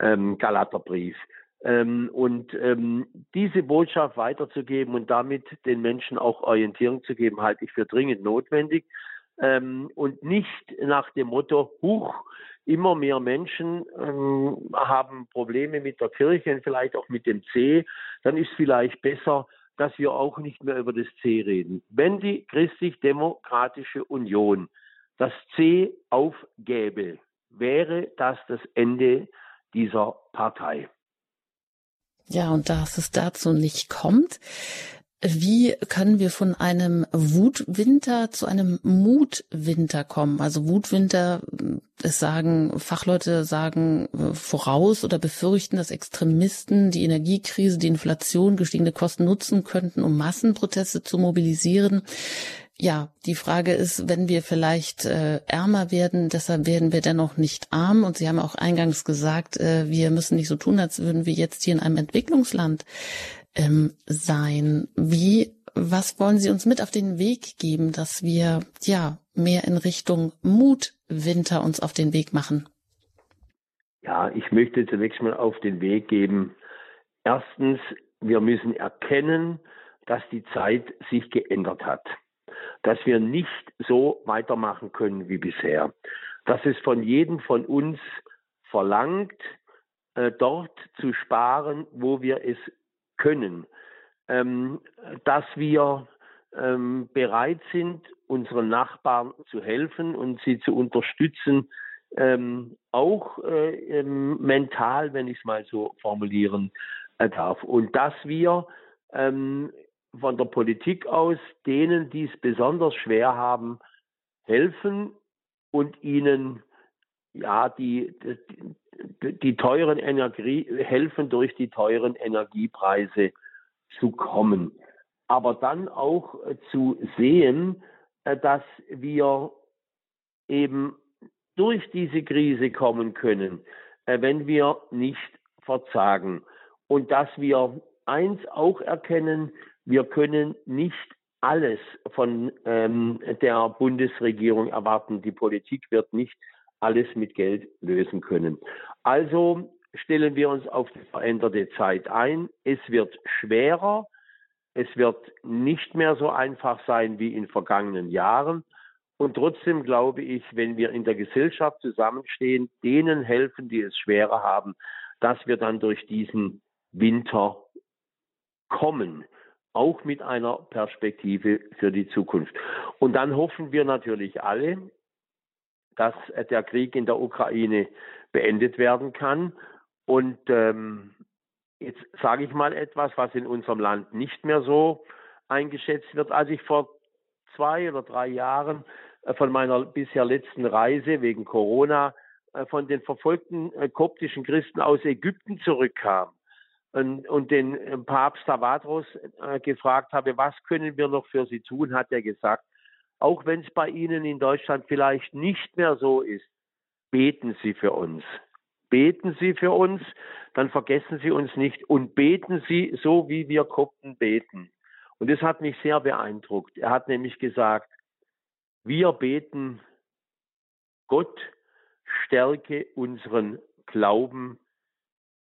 ähm, Galaterbrief. Ähm, und ähm, diese Botschaft weiterzugeben und damit den Menschen auch Orientierung zu geben, halte ich für dringend notwendig. Ähm, und nicht nach dem Motto, huch, immer mehr Menschen ähm, haben Probleme mit der Kirche und vielleicht auch mit dem C, dann ist vielleicht besser, dass wir auch nicht mehr über das C reden. Wenn die Christlich-Demokratische Union das C aufgäbe, wäre das das Ende dieser Partei. Ja, und dass es dazu nicht kommt, wie können wir von einem Wutwinter zu einem Mutwinter kommen? Also Wutwinter, es sagen, Fachleute sagen äh, voraus oder befürchten, dass Extremisten die Energiekrise, die Inflation, gestiegene Kosten nutzen könnten, um Massenproteste zu mobilisieren. Ja, die Frage ist, wenn wir vielleicht äh, ärmer werden, deshalb werden wir dennoch nicht arm. Und Sie haben auch eingangs gesagt, äh, wir müssen nicht so tun, als würden wir jetzt hier in einem Entwicklungsland ähm, sein. Wie, was wollen Sie uns mit auf den Weg geben, dass wir ja mehr in Richtung Mutwinter uns auf den Weg machen? Ja, ich möchte zunächst mal auf den Weg geben. Erstens, wir müssen erkennen, dass die Zeit sich geändert hat, dass wir nicht so weitermachen können wie bisher, dass es von jedem von uns verlangt, äh, dort zu sparen, wo wir es können, ähm, dass wir ähm, bereit sind, unseren Nachbarn zu helfen und sie zu unterstützen, ähm, auch äh, ähm, mental, wenn ich es mal so formulieren äh, darf. Und dass wir ähm, von der Politik aus denen, die es besonders schwer haben, helfen und ihnen ja die, die, die teuren Energie helfen durch die teuren Energiepreise zu kommen. aber dann auch zu sehen, dass wir eben durch diese Krise kommen können, wenn wir nicht verzagen. Und dass wir eins auch erkennen, wir können nicht alles von ähm, der Bundesregierung erwarten. Die Politik wird nicht alles mit Geld lösen können. Also stellen wir uns auf die veränderte Zeit ein. Es wird schwerer. Es wird nicht mehr so einfach sein wie in vergangenen Jahren. Und trotzdem glaube ich, wenn wir in der Gesellschaft zusammenstehen, denen helfen, die es schwerer haben, dass wir dann durch diesen Winter kommen auch mit einer Perspektive für die Zukunft. Und dann hoffen wir natürlich alle, dass der Krieg in der Ukraine beendet werden kann. Und ähm, jetzt sage ich mal etwas, was in unserem Land nicht mehr so eingeschätzt wird. Als ich vor zwei oder drei Jahren äh, von meiner bisher letzten Reise wegen Corona äh, von den verfolgten äh, koptischen Christen aus Ägypten zurückkam, und, und den äh, Papst Tavatros äh, gefragt habe, was können wir noch für Sie tun, hat er gesagt, auch wenn es bei Ihnen in Deutschland vielleicht nicht mehr so ist, beten Sie für uns. Beten Sie für uns, dann vergessen Sie uns nicht und beten Sie so, wie wir Kopten beten. Und das hat mich sehr beeindruckt. Er hat nämlich gesagt, wir beten, Gott stärke unseren Glauben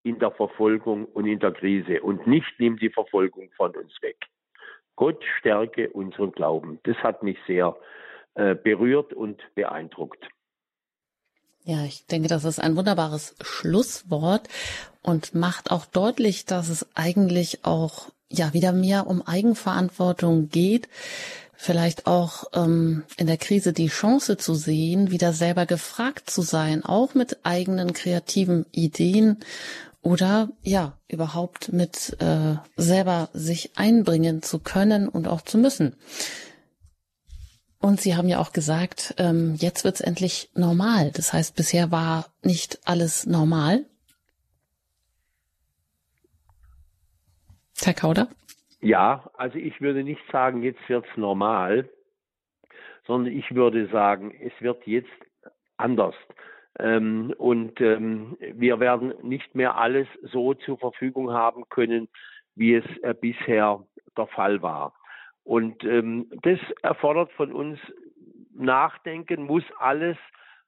in der Verfolgung und in der Krise und nicht nimmt die Verfolgung von uns weg. Gott stärke unseren Glauben. Das hat mich sehr äh, berührt und beeindruckt. Ja, ich denke, das ist ein wunderbares Schlusswort und macht auch deutlich, dass es eigentlich auch ja wieder mehr um Eigenverantwortung geht vielleicht auch ähm, in der Krise die Chance zu sehen, wieder selber gefragt zu sein, auch mit eigenen kreativen Ideen oder ja, überhaupt mit äh, selber sich einbringen zu können und auch zu müssen. Und Sie haben ja auch gesagt, ähm, jetzt wird's endlich normal. Das heißt, bisher war nicht alles normal. Herr Kauder? Ja, also ich würde nicht sagen, jetzt wird's normal, sondern ich würde sagen, es wird jetzt anders. Ähm, und ähm, wir werden nicht mehr alles so zur Verfügung haben können, wie es äh, bisher der Fall war. Und ähm, das erfordert von uns Nachdenken, muss alles,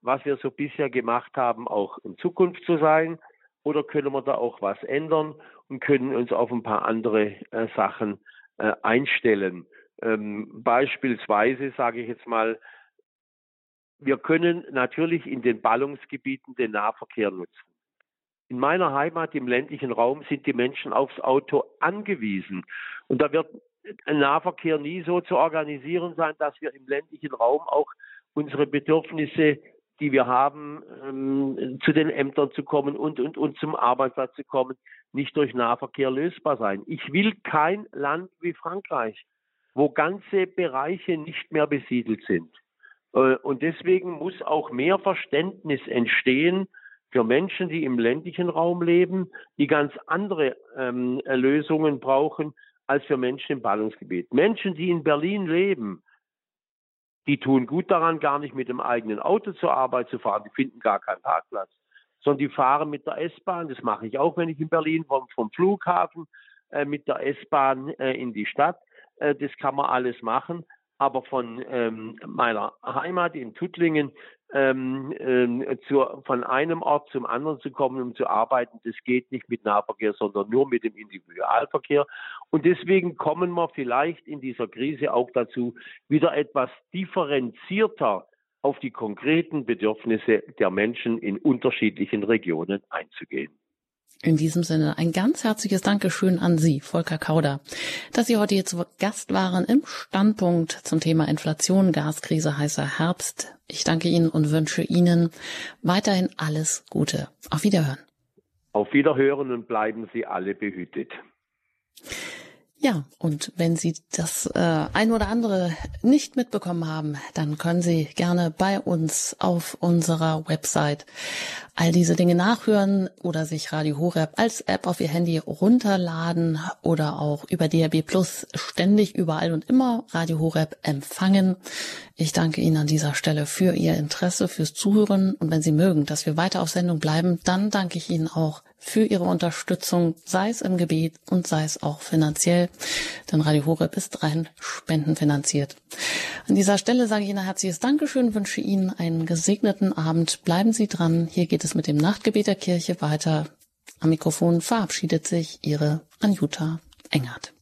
was wir so bisher gemacht haben, auch in Zukunft so sein? Oder können wir da auch was ändern und können uns auf ein paar andere äh, Sachen äh, einstellen? Ähm, beispielsweise sage ich jetzt mal, wir können natürlich in den Ballungsgebieten den Nahverkehr nutzen. In meiner Heimat im ländlichen Raum sind die Menschen aufs Auto angewiesen. Und da wird ein Nahverkehr nie so zu organisieren sein, dass wir im ländlichen Raum auch unsere Bedürfnisse, die wir haben, ähm, zu den Ämtern zu kommen und, und, und zum Arbeitsplatz zu kommen, nicht durch Nahverkehr lösbar sein. Ich will kein Land wie Frankreich, wo ganze Bereiche nicht mehr besiedelt sind. Äh, und deswegen muss auch mehr Verständnis entstehen für Menschen, die im ländlichen Raum leben, die ganz andere ähm, Lösungen brauchen als für Menschen im Ballungsgebiet. Menschen, die in Berlin leben, die tun gut daran, gar nicht mit dem eigenen Auto zur Arbeit zu fahren. Die finden gar keinen Parkplatz, sondern die fahren mit der S-Bahn. Das mache ich auch, wenn ich in Berlin vom, vom Flughafen äh, mit der S-Bahn äh, in die Stadt. Äh, das kann man alles machen aber von ähm, meiner Heimat in Tuttlingen ähm, äh, zu, von einem Ort zum anderen zu kommen, um zu arbeiten, das geht nicht mit Nahverkehr, sondern nur mit dem Individualverkehr. Und deswegen kommen wir vielleicht in dieser Krise auch dazu, wieder etwas differenzierter auf die konkreten Bedürfnisse der Menschen in unterschiedlichen Regionen einzugehen. In diesem Sinne ein ganz herzliches Dankeschön an Sie, Volker Kauder, dass Sie heute hier zu Gast waren im Standpunkt zum Thema Inflation, Gaskrise, heißer Herbst. Ich danke Ihnen und wünsche Ihnen weiterhin alles Gute. Auf Wiederhören. Auf Wiederhören und bleiben Sie alle behütet. Ja, und wenn Sie das äh, ein oder andere nicht mitbekommen haben, dann können Sie gerne bei uns auf unserer Website all diese Dinge nachhören oder sich Radio Horeb als App auf Ihr Handy runterladen oder auch über DRB Plus ständig überall und immer Radio Horeb empfangen. Ich danke Ihnen an dieser Stelle für Ihr Interesse, fürs Zuhören und wenn Sie mögen, dass wir weiter auf Sendung bleiben, dann danke ich Ihnen auch für Ihre Unterstützung, sei es im Gebet und sei es auch finanziell, denn Radio Horeb ist rein spendenfinanziert. An dieser Stelle sage ich Ihnen ein herzliches Dankeschön, wünsche Ihnen einen gesegneten Abend. Bleiben Sie dran. Hier geht es mit dem Nachtgebet der Kirche weiter. Am Mikrofon verabschiedet sich Ihre Anjuta Engert.